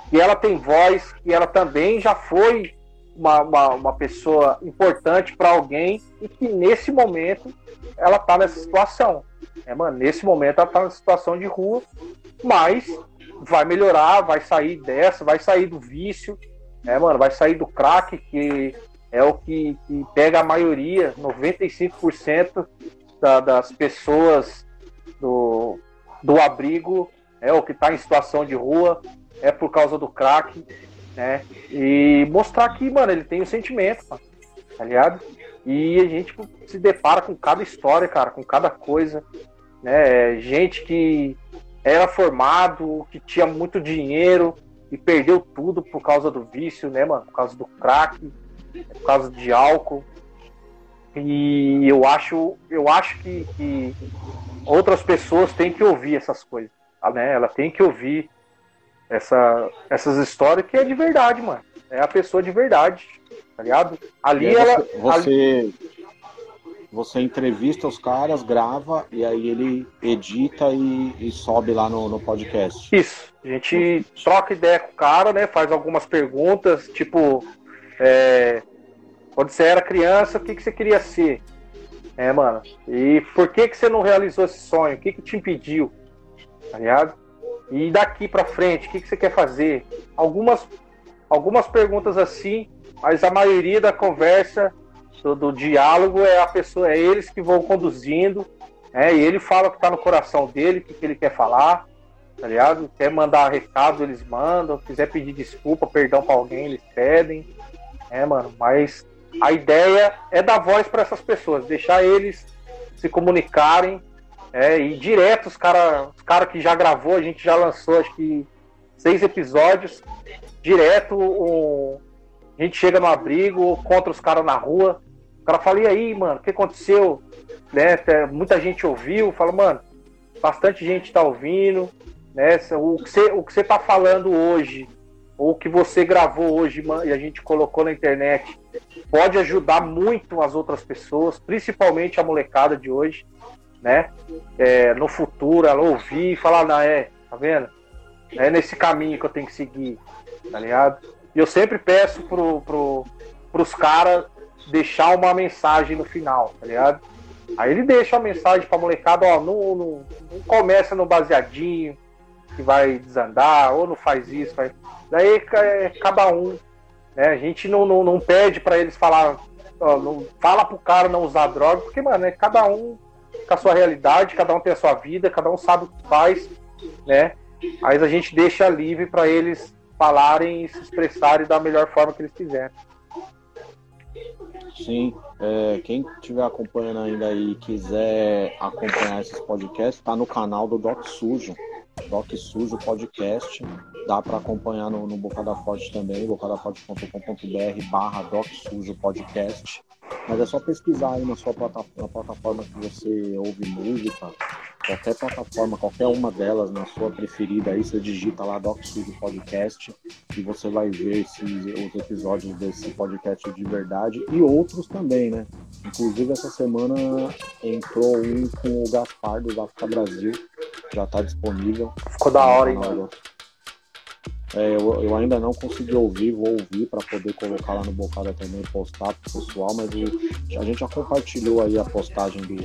que ela tem voz, que ela também já foi uma, uma, uma pessoa importante para alguém e que nesse momento ela tá nessa situação. É, mano, nesse momento ela tá nessa situação de rua, mas vai melhorar, vai sair dessa, vai sair do vício, é, mano, vai sair do crack, que é o que, que pega a maioria, 95% da, das pessoas do, do abrigo, é o que está em situação de rua, é por causa do crack, né? E mostrar que, mano, ele tem o um sentimento, mano, tá ligado? E a gente se depara com cada história, cara, com cada coisa, né? Gente que era formado, que tinha muito dinheiro e perdeu tudo por causa do vício, né, mano? Por causa do crack, por causa de álcool. E eu acho, eu acho que, que outras pessoas têm que ouvir essas coisas, né? Ela tem que ouvir essa, essas histórias que é de verdade, mano. É a pessoa de verdade, tá ligado? Ali você, ela. Você, ali... você entrevista os caras, grava e aí ele edita e, e sobe lá no, no, podcast. Isso. A gente troca ideia com o cara, né? Faz algumas perguntas, tipo. É, quando você era criança, o que, que você queria ser? É, mano. E por que, que você não realizou esse sonho? O que, que te impediu? Tá ligado? E daqui para frente, o que, que você quer fazer? Algumas, algumas perguntas assim, mas a maioria da conversa, do, do diálogo, é a pessoa, é eles que vão conduzindo, é, e ele fala o que tá no coração dele, o que, que ele quer falar, tá ligado? Quer mandar recado, eles mandam, quiser pedir desculpa, perdão para alguém, eles pedem. É, mano, mas a ideia é dar voz para essas pessoas, deixar eles se comunicarem. É, e direto os caras os cara que já gravou, a gente já lançou acho que seis episódios. Direto a gente chega no abrigo, contra os caras na rua. O cara fala, e aí, mano, o que aconteceu? Né? Muita gente ouviu, fala, mano, bastante gente tá ouvindo. Né? O que você, o que você tá falando hoje ou que você gravou hoje e a gente colocou na internet pode ajudar muito as outras pessoas, principalmente a molecada de hoje, né? É, no futuro, ela ouvir e falar, não, é, tá vendo? É nesse caminho que eu tenho que seguir, tá ligado? E eu sempre peço pro, pro, pros caras deixar uma mensagem no final, tá ligado? Aí ele deixa a mensagem pra molecada, ó, não, não, não começa no baseadinho, que vai desandar, ou não faz isso, faz... daí é cada um. Né? A gente não, não, não pede para eles falar, ó, não fala pro cara não usar droga, porque, mano, é cada um com a sua realidade, cada um tem a sua vida, cada um sabe o que faz, né? Mas a gente deixa livre para eles falarem e se expressarem da melhor forma que eles quiserem. Sim, é, quem estiver acompanhando ainda e quiser acompanhar esses podcasts, está no canal do Doc Sujo. Doc Sujo Podcast. Dá para acompanhar no, no Bocada Forte também, bocadaforte.com.br barra Doc Sujo Podcast. Mas é só pesquisar aí na sua plataforma, na plataforma que você ouve música, qualquer plataforma, qualquer uma delas, na sua preferida, aí você digita lá Doc Sujo Podcast e você vai ver esses, os episódios desse podcast de verdade e outros também, né? Inclusive essa semana entrou um com o Gaspar do África Brasil, já está disponível. Ficou da hora, hein, mano? É, eu, eu, ainda não consegui ouvir, vou ouvir para poder colocar lá no Bocada também, postar pro pessoal, mas eu, a gente já compartilhou aí a postagem do,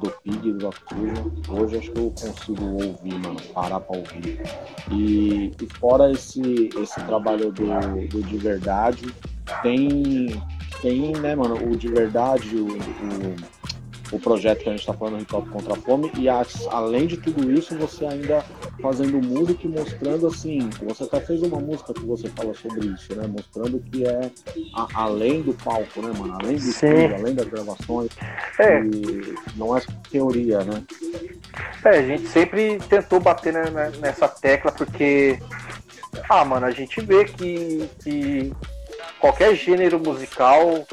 do Pig do Acuja. Hoje acho que eu consigo ouvir, mano, parar para ouvir. E, e, fora esse, esse trabalho do, do de verdade, tem, tem, né, mano, o de verdade, o, o o projeto que a gente está falando, Hip Hop contra a Fome, e além de tudo isso, você ainda fazendo música e mostrando assim, você até fez uma música que você fala sobre isso, né? Mostrando que é a, além do palco, né, mano? Além do estúdio, além das gravações. É. não é teoria, né? É, a gente sempre tentou bater nessa tecla porque, ah, mano, a gente vê que, que qualquer gênero musical,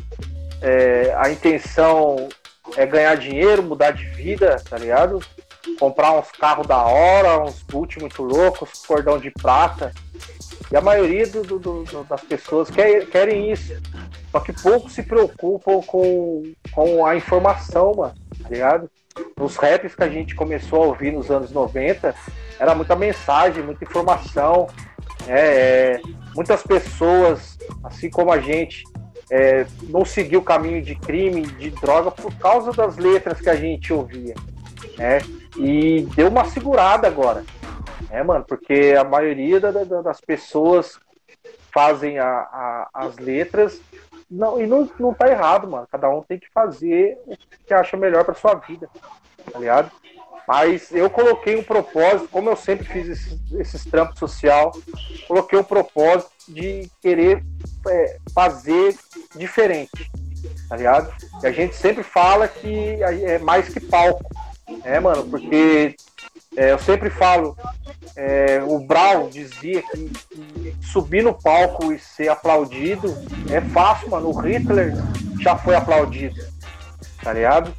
é, a intenção é ganhar dinheiro, mudar de vida, tá ligado? Comprar uns carros da hora, uns boot muito loucos, cordão de prata. E a maioria do, do, do, das pessoas quer, querem isso. Só que poucos se preocupam com, com a informação, mano, tá ligado? Nos raps que a gente começou a ouvir nos anos 90, era muita mensagem, muita informação. É, é, muitas pessoas, assim como a gente, é, não seguiu o caminho de crime, de droga, por causa das letras que a gente ouvia. Né? E deu uma segurada agora. Né, mano? Porque a maioria da, da, das pessoas fazem a, a, as letras não, e não, não tá errado, mano. Cada um tem que fazer o que acha melhor para sua vida, tá ligado? Mas eu coloquei um propósito, como eu sempre fiz esses, trampos social, coloquei um propósito de querer é, fazer diferente, tá ligado? E a gente sempre fala que é mais que palco, né, mano? Porque é, eu sempre falo, é, o Brown dizia que, que, subir no palco e ser aplaudido é fácil, mano. O Hitler já foi aplaudido, tá ligado?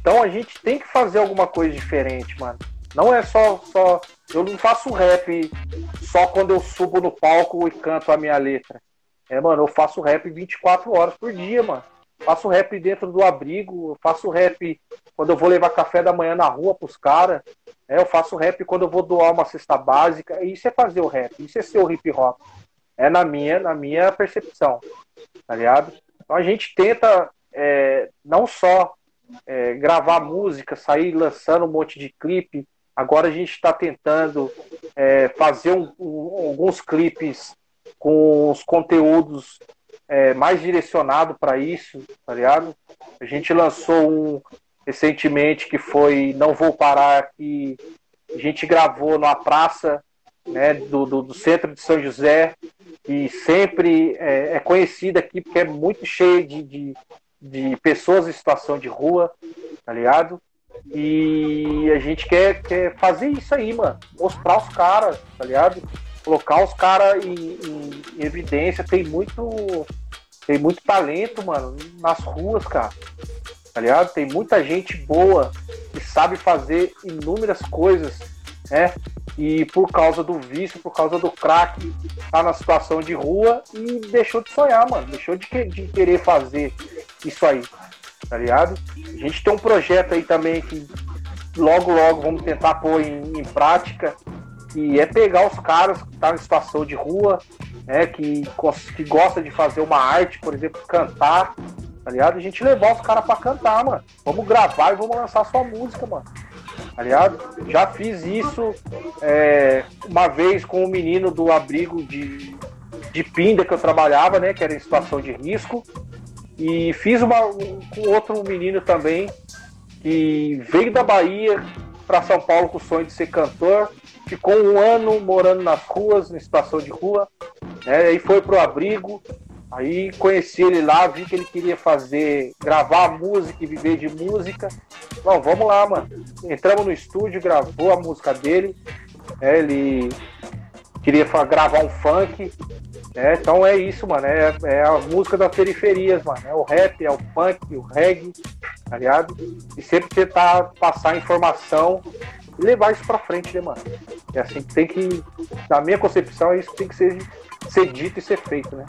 Então a gente tem que fazer alguma coisa diferente, mano. Não é só, só. Eu não faço rap só quando eu subo no palco e canto a minha letra. É, mano, eu faço rap 24 horas por dia, mano. Faço rap dentro do abrigo, faço rap quando eu vou levar café da manhã na rua pros caras. É, eu faço rap quando eu vou doar uma cesta básica. Isso é fazer o rap, isso é ser o hip hop. É na minha, na minha percepção, tá ligado? Então a gente tenta é, não só é, gravar música, sair lançando um monte de clipe. Agora a gente está tentando é, fazer um, um, alguns clipes com os conteúdos é, mais direcionado para isso, tá ligado? A gente lançou um recentemente que foi Não Vou Parar, que a gente gravou numa praça né, do, do, do centro de São José, e sempre é, é conhecida aqui porque é muito cheia de, de, de pessoas em situação de rua, tá ligado? E a gente quer, quer fazer isso aí, mano. Mostrar os caras, tá ligado? Colocar os caras em, em, em, evidência. Tem muito. Tem muito talento, mano, nas ruas, cara. Tá ligado? Tem muita gente boa que sabe fazer inúmeras coisas, né? E por causa do vício, por causa do crack, tá na situação de rua e deixou de sonhar, mano. Deixou de, de querer fazer isso aí, tá ligado? A gente tem um projeto aí também que logo, logo vamos tentar pôr em, em prática, que é pegar os caras que tá em situação de rua, né, que, que gosta de fazer uma arte, por exemplo, cantar, tá ligado? A gente levar os caras para cantar, mano. Vamos gravar e vamos lançar sua música, mano. Tá ligado? Já fiz isso é, uma vez com um menino do abrigo de, de Pinda que eu trabalhava, né? Que era em situação de risco. E fiz uma com outro menino também, que veio da Bahia para São Paulo com o sonho de ser cantor, ficou um ano morando nas ruas, em situação de rua, né? aí foi pro abrigo, aí conheci ele lá, vi que ele queria fazer, gravar música e viver de música. Bom, vamos lá, mano. Entramos no estúdio, gravou a música dele, né? ele queria gravar um funk, é, então é isso, mano. É, é, a música das periferias, mano. É o rap, é o punk, o reggae, tá ligado? E sempre tentar passar informação e levar isso pra frente, né, mano? É assim que tem que, na minha concepção, é isso que tem que ser, ser dito e ser feito, né?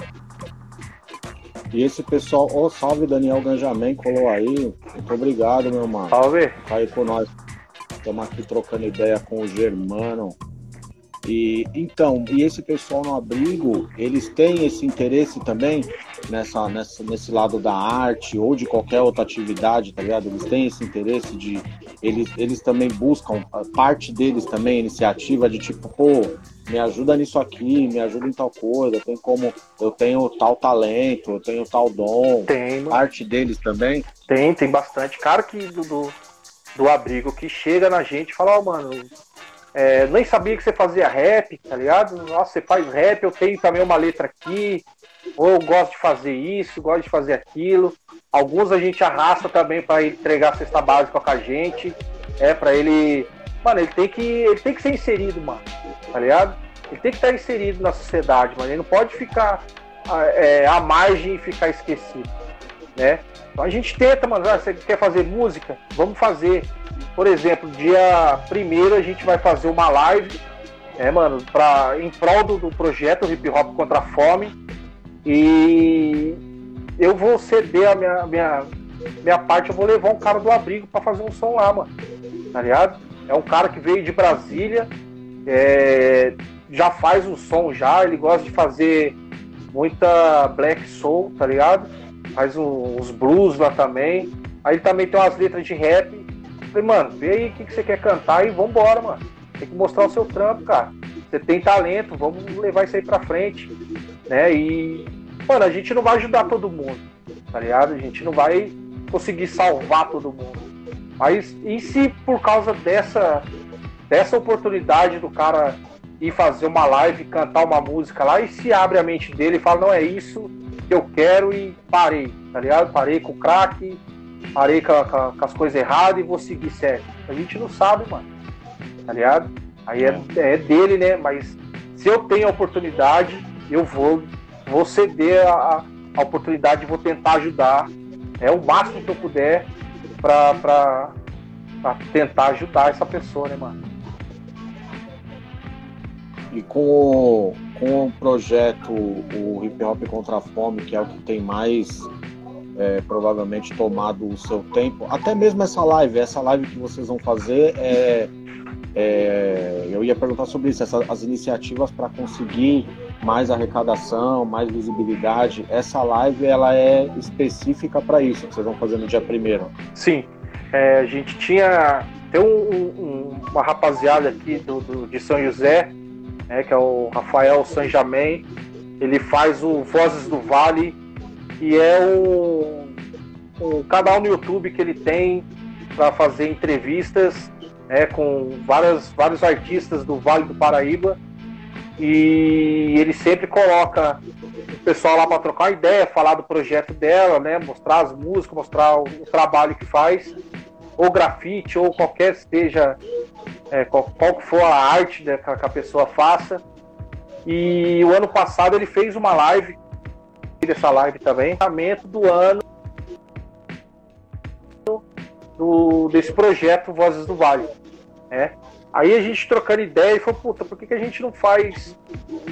E esse pessoal, ô oh, salve Daniel Ganjamin, colou aí. Muito obrigado, meu mano. Salve. Tá aí com nós. Estamos aqui trocando ideia com o Germano. E então, e esse pessoal no abrigo, eles têm esse interesse também nessa, nessa, nesse lado da arte ou de qualquer outra atividade, tá ligado? Eles têm esse interesse de eles, eles também buscam parte deles também iniciativa de tipo, pô, me ajuda nisso aqui, me ajuda em tal coisa, tem como eu tenho tal talento, eu tenho tal dom. Tem, parte deles também? Tem, tem bastante cara que do, do, do abrigo que chega na gente e fala, ó, oh, mano, é, nem sabia que você fazia rap, tá ligado? Nossa, você faz rap, eu tenho também uma letra aqui, ou eu gosto de fazer isso, gosto de fazer aquilo. Alguns a gente arrasta também para entregar a cesta básica com a gente. É, pra ele. Mano, ele tem que. Ele tem que ser inserido, mano. Tá ligado? Ele tem que estar inserido na sociedade, mano. Ele não pode ficar é, à margem e ficar esquecido. Né? Então a gente tenta, mano. Ah, você quer fazer música? Vamos fazer. Por exemplo, dia primeiro a gente vai fazer uma live, é, mano, pra, em prol do, do projeto Hip Hop contra a Fome. E eu vou ceder a minha, minha, minha parte, eu vou levar um cara do abrigo para fazer um som lá, mano. Tá ligado? É um cara que veio de Brasília, é, já faz um som já, ele gosta de fazer muita black soul, tá ligado? Faz uns blues lá também. Aí ele também tem umas letras de rap. Falei, mano, vê aí o que, que você quer cantar e vambora, mano. Tem que mostrar o seu trampo, cara. Você tem talento, vamos levar isso aí pra frente. Né? E, mano, a gente não vai ajudar todo mundo, tá ligado? A gente não vai conseguir salvar todo mundo. Mas e se por causa dessa, dessa oportunidade do cara ir fazer uma live, cantar uma música lá, e se abre a mente dele e fala, não, é isso que eu quero e parei, tá ligado? Parei com o crack, parei com, com, com, as coisas erradas e vou seguir certo. A gente não sabe, mano. Tá ligado? Aí é, é dele, né? Mas se eu tenho a oportunidade, eu vou, vou ceder a, a oportunidade, vou tentar ajudar. É o máximo que eu puder pra tentar ajudar essa pessoa, né, mano? E com o, com o projeto o Hip Hop contra a Fome, que é o que tem mais é, provavelmente tomado o seu tempo, até mesmo essa live, essa live que vocês vão fazer, é, é eu ia perguntar sobre isso, essa, as iniciativas para conseguir mais arrecadação, mais visibilidade. Essa live ela é específica para isso que vocês vão fazer no dia primeiro. Sim, é, a gente tinha tem um, um, uma rapaziada aqui do, do, de São José né, que é o Rafael Sanjamin. Ele faz o Vozes do Vale, que é um canal no YouTube que ele tem para fazer entrevistas né, com várias, vários artistas do Vale do Paraíba. E ele sempre coloca o pessoal lá para trocar ideia, falar do projeto dela, né, mostrar as músicas, mostrar o, o trabalho que faz, ou grafite, ou qualquer seja é, qual, qual for a arte né, que a pessoa faça. E o ano passado ele fez uma live, dessa live também, lançamento do ano do, desse projeto Vozes do Vale. Né? Aí a gente trocando ideia e falou, puta, por que, que a gente não faz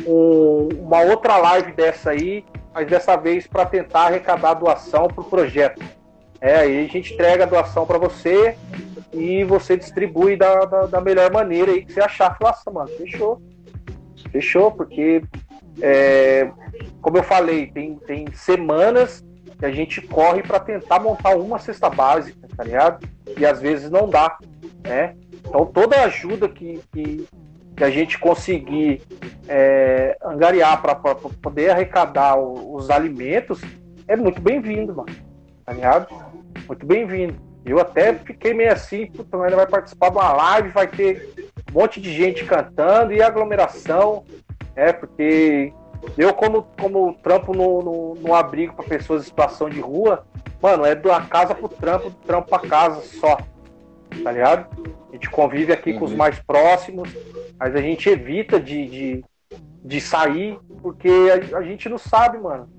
um, uma outra live dessa aí, mas dessa vez para tentar arrecadar doação para o projeto? É, aí a gente entrega a doação para você e você distribui da, da, da, melhor maneira aí que você achar. Nossa, mano, fechou. Fechou, porque, é, como eu falei, tem, tem semanas que a gente corre para tentar montar uma cesta básica, tá ligado? E às vezes não dá, né? Então toda ajuda que, que, que a gente conseguir é, angariar para poder arrecadar os alimentos é muito bem-vindo, mano. Tá ligado? Muito bem-vindo. Eu até fiquei meio assim, puta, ele vai participar de uma live, vai ter um monte de gente cantando e aglomeração, é, porque eu como, como trampo no, no, no abrigo para pessoas em situação de rua, mano, é da casa pro trampo, do trampo pra casa só, tá ligado? A gente convive aqui uhum. com os uhum. mais próximos, mas a gente evita de, de, de sair, porque a, a gente não sabe, mano,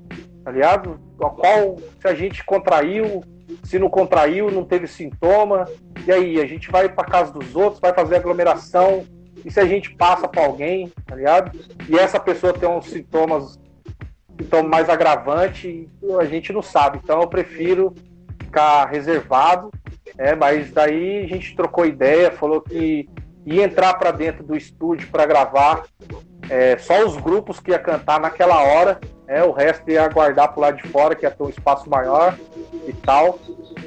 tá ligado? Qual, se a gente contraiu, se não contraiu, não teve sintoma, e aí a gente vai para casa dos outros, vai fazer aglomeração, e se a gente passa para alguém, tá ligado? E essa pessoa tem uns sintomas, sintomas mais agravantes, a gente não sabe. Então eu prefiro ficar reservado, é, mas daí a gente trocou ideia, falou que ia entrar para dentro do estúdio para gravar é, só os grupos que ia cantar naquela hora, é, o resto ia aguardar pro lado de fora, que ia ter um espaço maior e tal.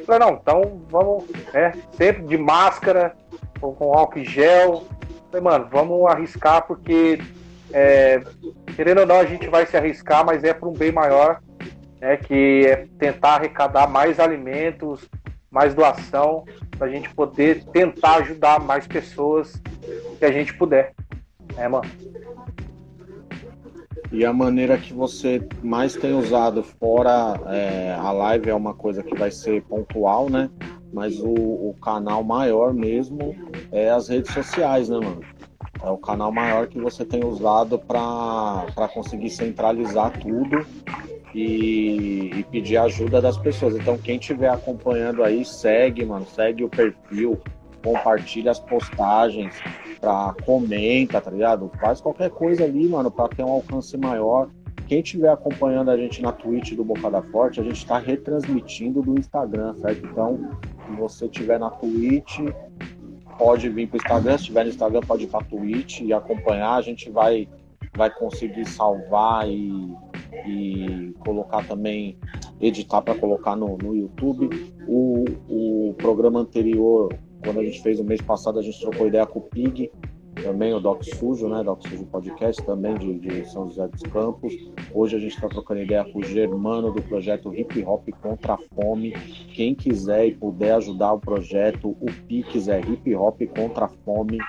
Falei, não, então vamos, é, sempre de máscara, ou com álcool gel. Falei, mano, vamos arriscar, porque é, querendo ou não, a gente vai se arriscar, mas é para um bem maior, né, que é tentar arrecadar mais alimentos, mais doação, para a gente poder tentar ajudar mais pessoas que a gente puder. É, mano. E a maneira que você mais tem usado, fora é, a live, é uma coisa que vai ser pontual, né? mas o, o canal maior mesmo é as redes sociais, né, mano? É o canal maior que você tem usado para conseguir centralizar tudo e, e, pedir ajuda das pessoas. Então, quem estiver acompanhando aí, segue, mano, segue o perfil, compartilha as postagens, pra, comenta, tá ligado? Faz qualquer coisa ali, mano, para ter um alcance maior. Quem estiver acompanhando a gente na Twitch do Bocada Forte, a gente está retransmitindo do Instagram, certo? Então, se você estiver na Twitch, pode vir para o Instagram, se estiver no Instagram, pode ir para Twitch e acompanhar. A gente vai, vai conseguir salvar e, e colocar também, editar para colocar no, no YouTube. O, o programa anterior, quando a gente fez o mês passado, a gente trocou ideia com o Pig também o Doc Sujo, né? Doc Sujo Podcast, também de, de São José dos Campos. Hoje a gente está trocando ideia com o Germano do projeto Hip Hop Contra a Fome. Quem quiser e puder ajudar o projeto, o Pix é hip hop contra a fome,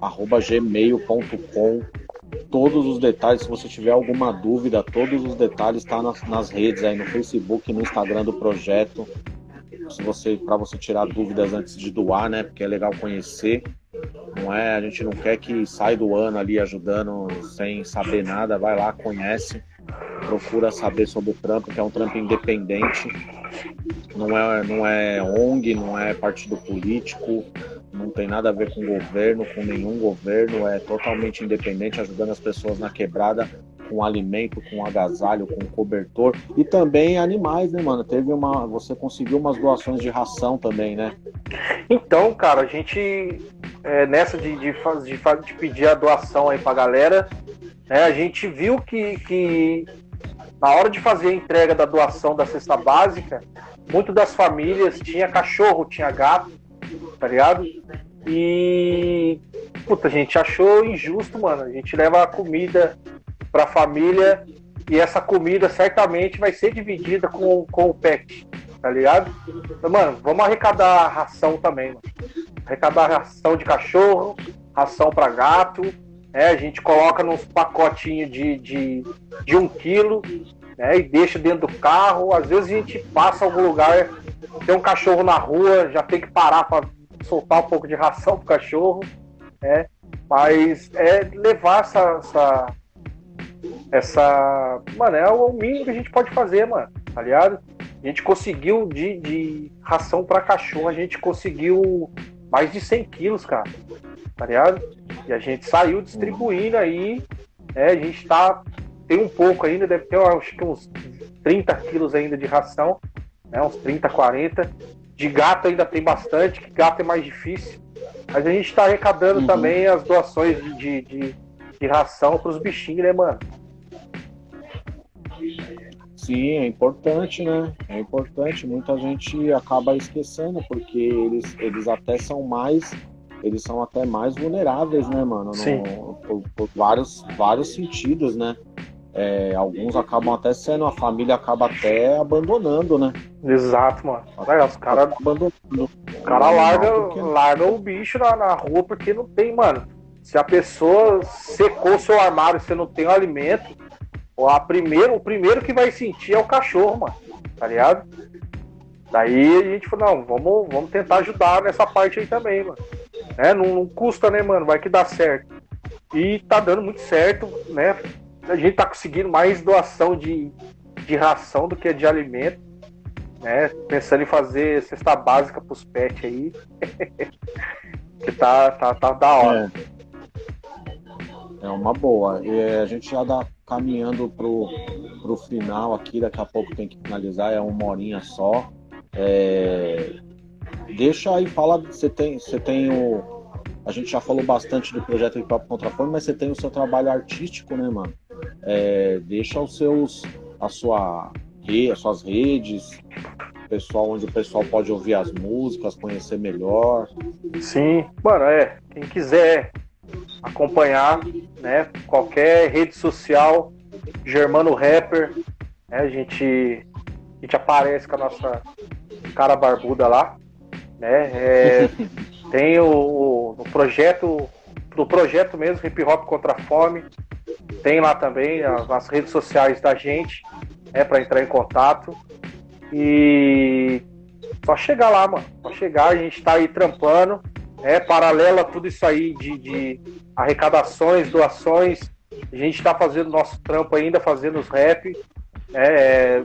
arroba gmail.com. Todos os detalhes, se você tiver alguma dúvida, todos os detalhes estão tá nas, nas redes aí no Facebook, no Instagram do projeto. Se você, para você tirar dúvidas antes de doar, né? Porque é legal conhecer. Não é, a gente não quer que saia do ano ali ajudando sem saber nada, vai lá, conhece, procura saber sobre o trampo, que é um trampo independente. Não é, não é ONG, não é partido político, não tem nada a ver com governo, com nenhum governo, é totalmente independente, ajudando as pessoas na quebrada com alimento, com agasalho, com cobertor e também animais, né, mano? Teve uma, você conseguiu umas doações de ração também, né? Então, cara, a gente é, nessa de, de, de, de, pedir a doação aí pra galera, né, a gente viu que, que na hora de fazer a entrega da doação da cesta básica, muito das famílias tinha cachorro, tinha gato, tá ligado? E puta, a gente achou injusto, mano. A gente leva a comida pra família e essa comida certamente vai ser dividida com, com o pet, tá ligado? Então, mano, vamos arrecadar ração também, mano arrecadar ração de cachorro, ração para gato, né? a gente coloca nos pacotinhos de, de, de um quilo né? e deixa dentro do carro. Às vezes a gente passa algum lugar, tem um cachorro na rua, já tem que parar para soltar um pouco de ração pro cachorro, né? Mas é levar essa, essa, essa. Mano, é o mínimo que a gente pode fazer, mano, tá ligado? A gente conseguiu de, de ração para cachorro, a gente conseguiu mais de 100 quilos, cara. Tá ligado? E a gente saiu distribuindo aí. É, a gente tá. Tem um pouco ainda, deve ter acho que uns 30 quilos ainda de ração. Né, uns 30, 40. De gato ainda tem bastante, que gato é mais difícil. Mas a gente está arrecadando uhum. também as doações de, de, de ração para os bichinhos, né, mano? Sim, é importante, né? É importante. Muita gente acaba esquecendo, porque eles, eles até são mais. Eles são até mais vulneráveis, né, mano? No, por, por, vários, vários sentidos, né? É, alguns acabam até sendo, a família acaba até abandonando, né? Exato, mano. Olha, os caras abandonando. O cara larga, porque... larga o bicho na, na rua porque não tem, mano. Se a pessoa secou seu armário e você não tem o alimento, a primeiro, o primeiro que vai sentir é o cachorro, mano. Tá ligado? Daí a gente falou, não, vamos, vamos tentar ajudar nessa parte aí também, mano. Né? Não, não custa, né, mano? Vai que dá certo. E tá dando muito certo, né? A gente tá conseguindo mais doação de, de ração do que de alimento. Né? Pensando em fazer cesta básica pros pets aí. <laughs> que tá, tá, tá da hora. É. é uma boa. E a gente já dá caminhando pro, pro final aqui, daqui a pouco tem que finalizar, é uma horinha só. É... Deixa aí, fala, você tem, você tem o. A gente já falou bastante do projeto Hip Hop Contra mas você tem o seu trabalho artístico, né, mano? É... Deixa os seus. a sua as suas redes, pessoal, onde o pessoal pode ouvir as músicas, conhecer melhor. Sim, mano, é. Quem quiser acompanhar, né? Qualquer rede social, Germano Rapper, né? A gente, a gente aparece com a nossa cara barbuda lá, né? É, <laughs> tem o, o projeto do projeto mesmo, Hip Hop contra a Fome, tem lá também as, as redes sociais da gente, né? Para entrar em contato e Só chegar lá, mano. Só chegar, a gente tá aí trampando. É, paralelo a tudo isso aí de, de arrecadações, doações. A gente tá fazendo nosso trampo ainda, fazendo os rap. É,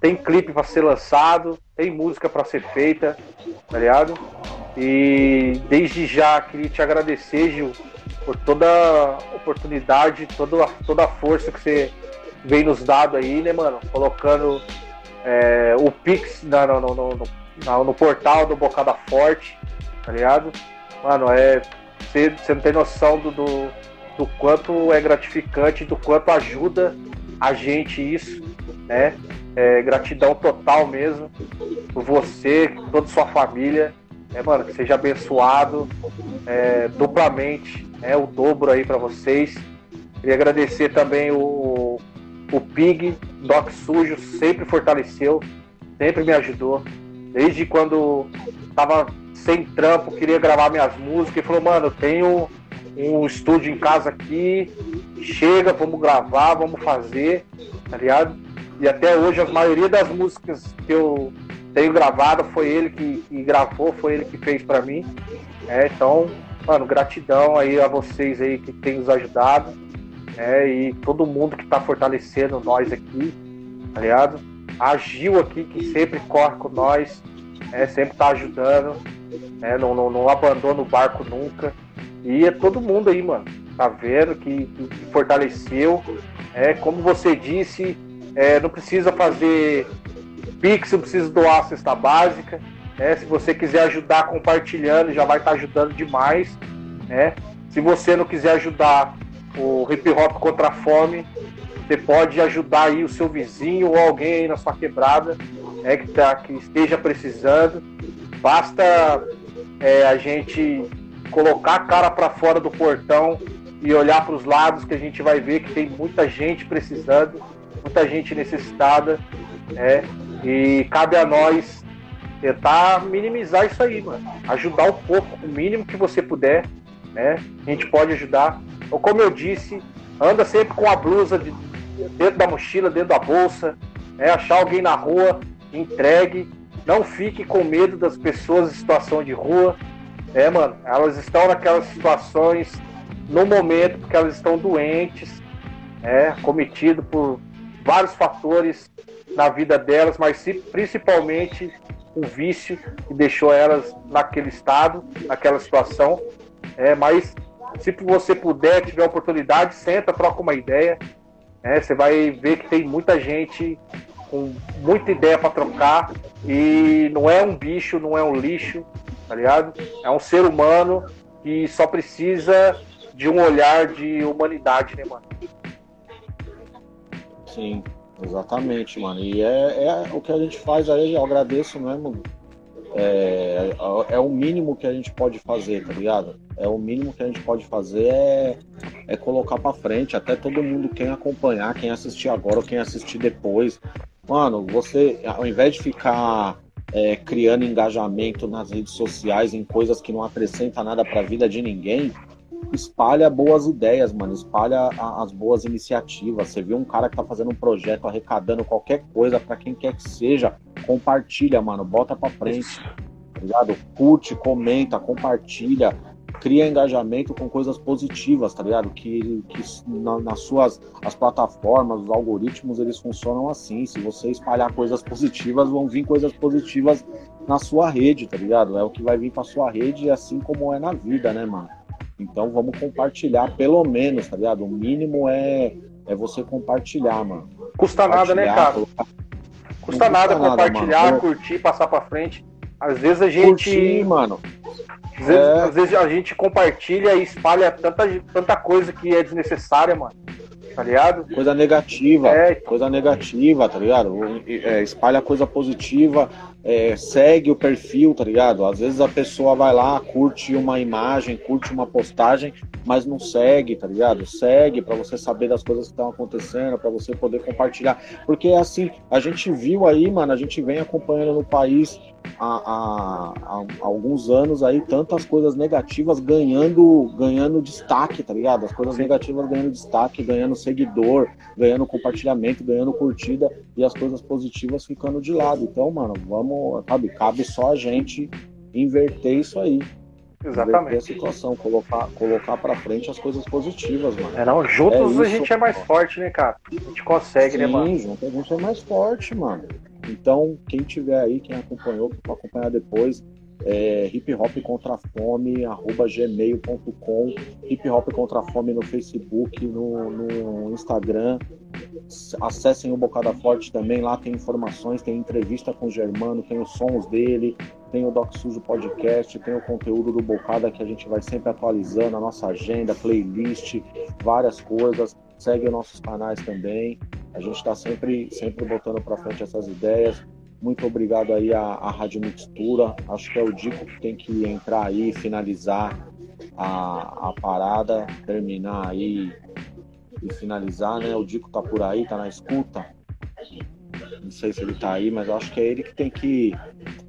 tem clipe para ser lançado, tem música para ser feita, tá ligado? E desde já queria te agradecer, Gil, por toda a oportunidade, toda a, toda a força que você vem nos dado aí, né, mano? Colocando é, o Pix no, no, no, no, no portal do Bocada Forte, tá ligado? Mano, é. Você, não tem noção do, do, do quanto é gratificante, do quanto ajuda a gente isso, né? É, gratidão total mesmo por você, toda sua família. É, mano, que seja abençoado é, duplamente, é o dobro aí para vocês. Queria agradecer também o, o Pig, Doc Sujo, sempre fortaleceu, sempre me ajudou. Desde quando tava sem trampo, queria gravar minhas músicas, e falou, mano, eu tenho um estúdio em casa aqui, chega, vamos gravar, vamos fazer, tá ligado? E até hoje a maioria das músicas que eu tenho gravado foi ele que, que gravou, foi ele que fez para mim. É, então, mano, gratidão aí a vocês aí que tem nos ajudado. É, e todo mundo que tá fortalecendo nós aqui, tá ligado? A Gil aqui que sempre corre com nós, é, sempre tá ajudando, é, não, não, não abandona o barco nunca. E é todo mundo aí, mano, tá vendo que, que fortaleceu. É, como você disse, é, não precisa fazer Pix, não precisa doar a cesta básica. Né? Se você quiser ajudar compartilhando, já vai estar ajudando demais. Né? Se você não quiser ajudar o hip hop contra a fome, você pode ajudar aí o seu vizinho ou alguém aí na sua quebrada né, que, tá, que esteja precisando. Basta é, a gente colocar a cara para fora do portão e olhar para os lados que a gente vai ver que tem muita gente precisando muita gente necessitada, né? E cabe a nós tentar minimizar isso aí, mano. Ajudar um pouco, o mínimo que você puder, né? A gente pode ajudar. Ou como eu disse, anda sempre com a blusa de, dentro da mochila, dentro da bolsa, né? Achar alguém na rua, entregue. Não fique com medo das pessoas em situação de rua. É, mano, elas estão naquelas situações no momento porque elas estão doentes, é, cometido por vários fatores na vida delas, mas principalmente o vício que deixou elas naquele estado, naquela situação. É, mas se você puder, tiver oportunidade, senta, troca uma ideia. É, você vai ver que tem muita gente com muita ideia para trocar e não é um bicho, não é um lixo, tá ligado? É um ser humano que só precisa de um olhar de humanidade, né, mano? Sim, exatamente, mano. E é, é o que a gente faz aí, eu agradeço mesmo. É, é o mínimo que a gente pode fazer, tá ligado? É o mínimo que a gente pode fazer é, é colocar para frente, até todo mundo quem acompanhar, quem assistir agora ou quem assistir depois. Mano, você, ao invés de ficar é, criando engajamento nas redes sociais em coisas que não acrescentam nada para a vida de ninguém, espalha boas ideias, mano. Espalha as boas iniciativas. Você viu um cara que tá fazendo um projeto arrecadando qualquer coisa para quem quer que seja, compartilha, mano. Bota pra frente. Tá ligado? Curte, comenta, compartilha. Cria engajamento com coisas positivas, tá ligado? Que, que na, nas suas as plataformas, os algoritmos, eles funcionam assim. Se você espalhar coisas positivas, vão vir coisas positivas na sua rede, tá ligado? É o que vai vir pra sua rede, assim como é na vida, né, mano? Então vamos compartilhar pelo menos, tá ligado? O mínimo é, é você compartilhar, mano. Custa nada, né, cara? Colocar... Custa, nada compartilhar, curtir, passar pra frente. Às vezes a gente. Curtir, mano. Às vezes, é... às vezes, a gente compartilha e espalha tanta, tanta coisa que é desnecessária, mano. Tá ligado? Coisa negativa. É. Coisa negativa, tá ligado? É, espalha coisa positiva, é, segue o perfil, tá ligado? Às vezes a pessoa vai lá, curte uma imagem, curte uma postagem, mas não segue, tá ligado? Segue para você saber das coisas que estão acontecendo, para você poder compartilhar. Porque assim, a gente viu aí, mano, a gente vem acompanhando no país há, há, há, alguns anos aí tantas coisas negativas ganhando, ganhando destaque, tá ligado? As coisas negativas ganhando destaque, ganhando seguidor, ganhando compartilhamento, ganhando curtida. e as coisas positivas ficando de lado. Então, mano, vamos, sabe, cabe só a gente inverter isso aí. Exatamente. Inverter a situação, colocar, colocar pra frente as coisas positivas, mano. É, não, juntos é isso, a gente é mais forte, né, cara? A gente consegue, Sim, né, mano? Sim, juntos a gente é mais forte, mano. Então, quem tiver aí, quem acompanhou, vai acompanhar depois, é hip hop contra fome, arroba gmail.com, hip hop contra fome no Facebook, no, no Instagram. Acessem o Bocada Forte também, lá tem informações, tem entrevista com o Germano, tem os sons dele, tem o Doc Sujo Podcast, tem o conteúdo do Bocada que a gente vai sempre atualizando, a nossa agenda, playlist, várias coisas. Segue nossos canais também. A gente está sempre, sempre botando para frente essas ideias. Muito obrigado aí à, à Rádio Mixtura. Acho que é o Dico que tem que entrar aí, finalizar a, a parada, terminar aí e finalizar, né? O Dico tá por aí, tá na escuta. Não sei se ele tá aí, mas acho que é ele que tem que,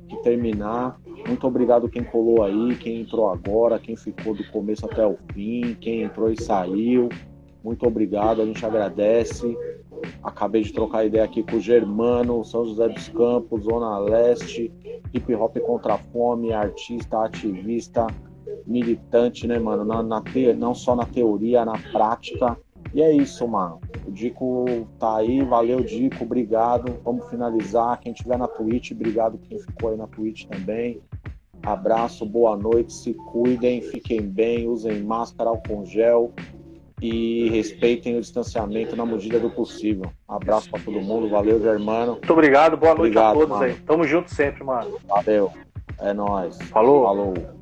que terminar. Muito obrigado quem colou aí, quem entrou agora, quem ficou do começo até o fim, quem entrou e saiu. Muito obrigado, a gente agradece. Acabei de trocar ideia aqui com o Germano, São José dos Campos, Zona Leste, hip hop contra a fome, artista, ativista, militante, né, mano? Na, na te... Não só na teoria, na prática. E é isso, mano. O Dico tá aí, valeu, Dico, obrigado. Vamos finalizar. Quem tiver na Twitch, obrigado quem ficou aí na Twitch também. Abraço, boa noite, se cuidem, fiquem bem, usem máscara, álcool gel e respeitem o distanciamento na medida do possível. Abraço para todo mundo, valeu, Germano. Muito obrigado, boa noite obrigado, a todos mano. aí. Tamo junto sempre, mano. Valeu. É nóis. Falou. Falou.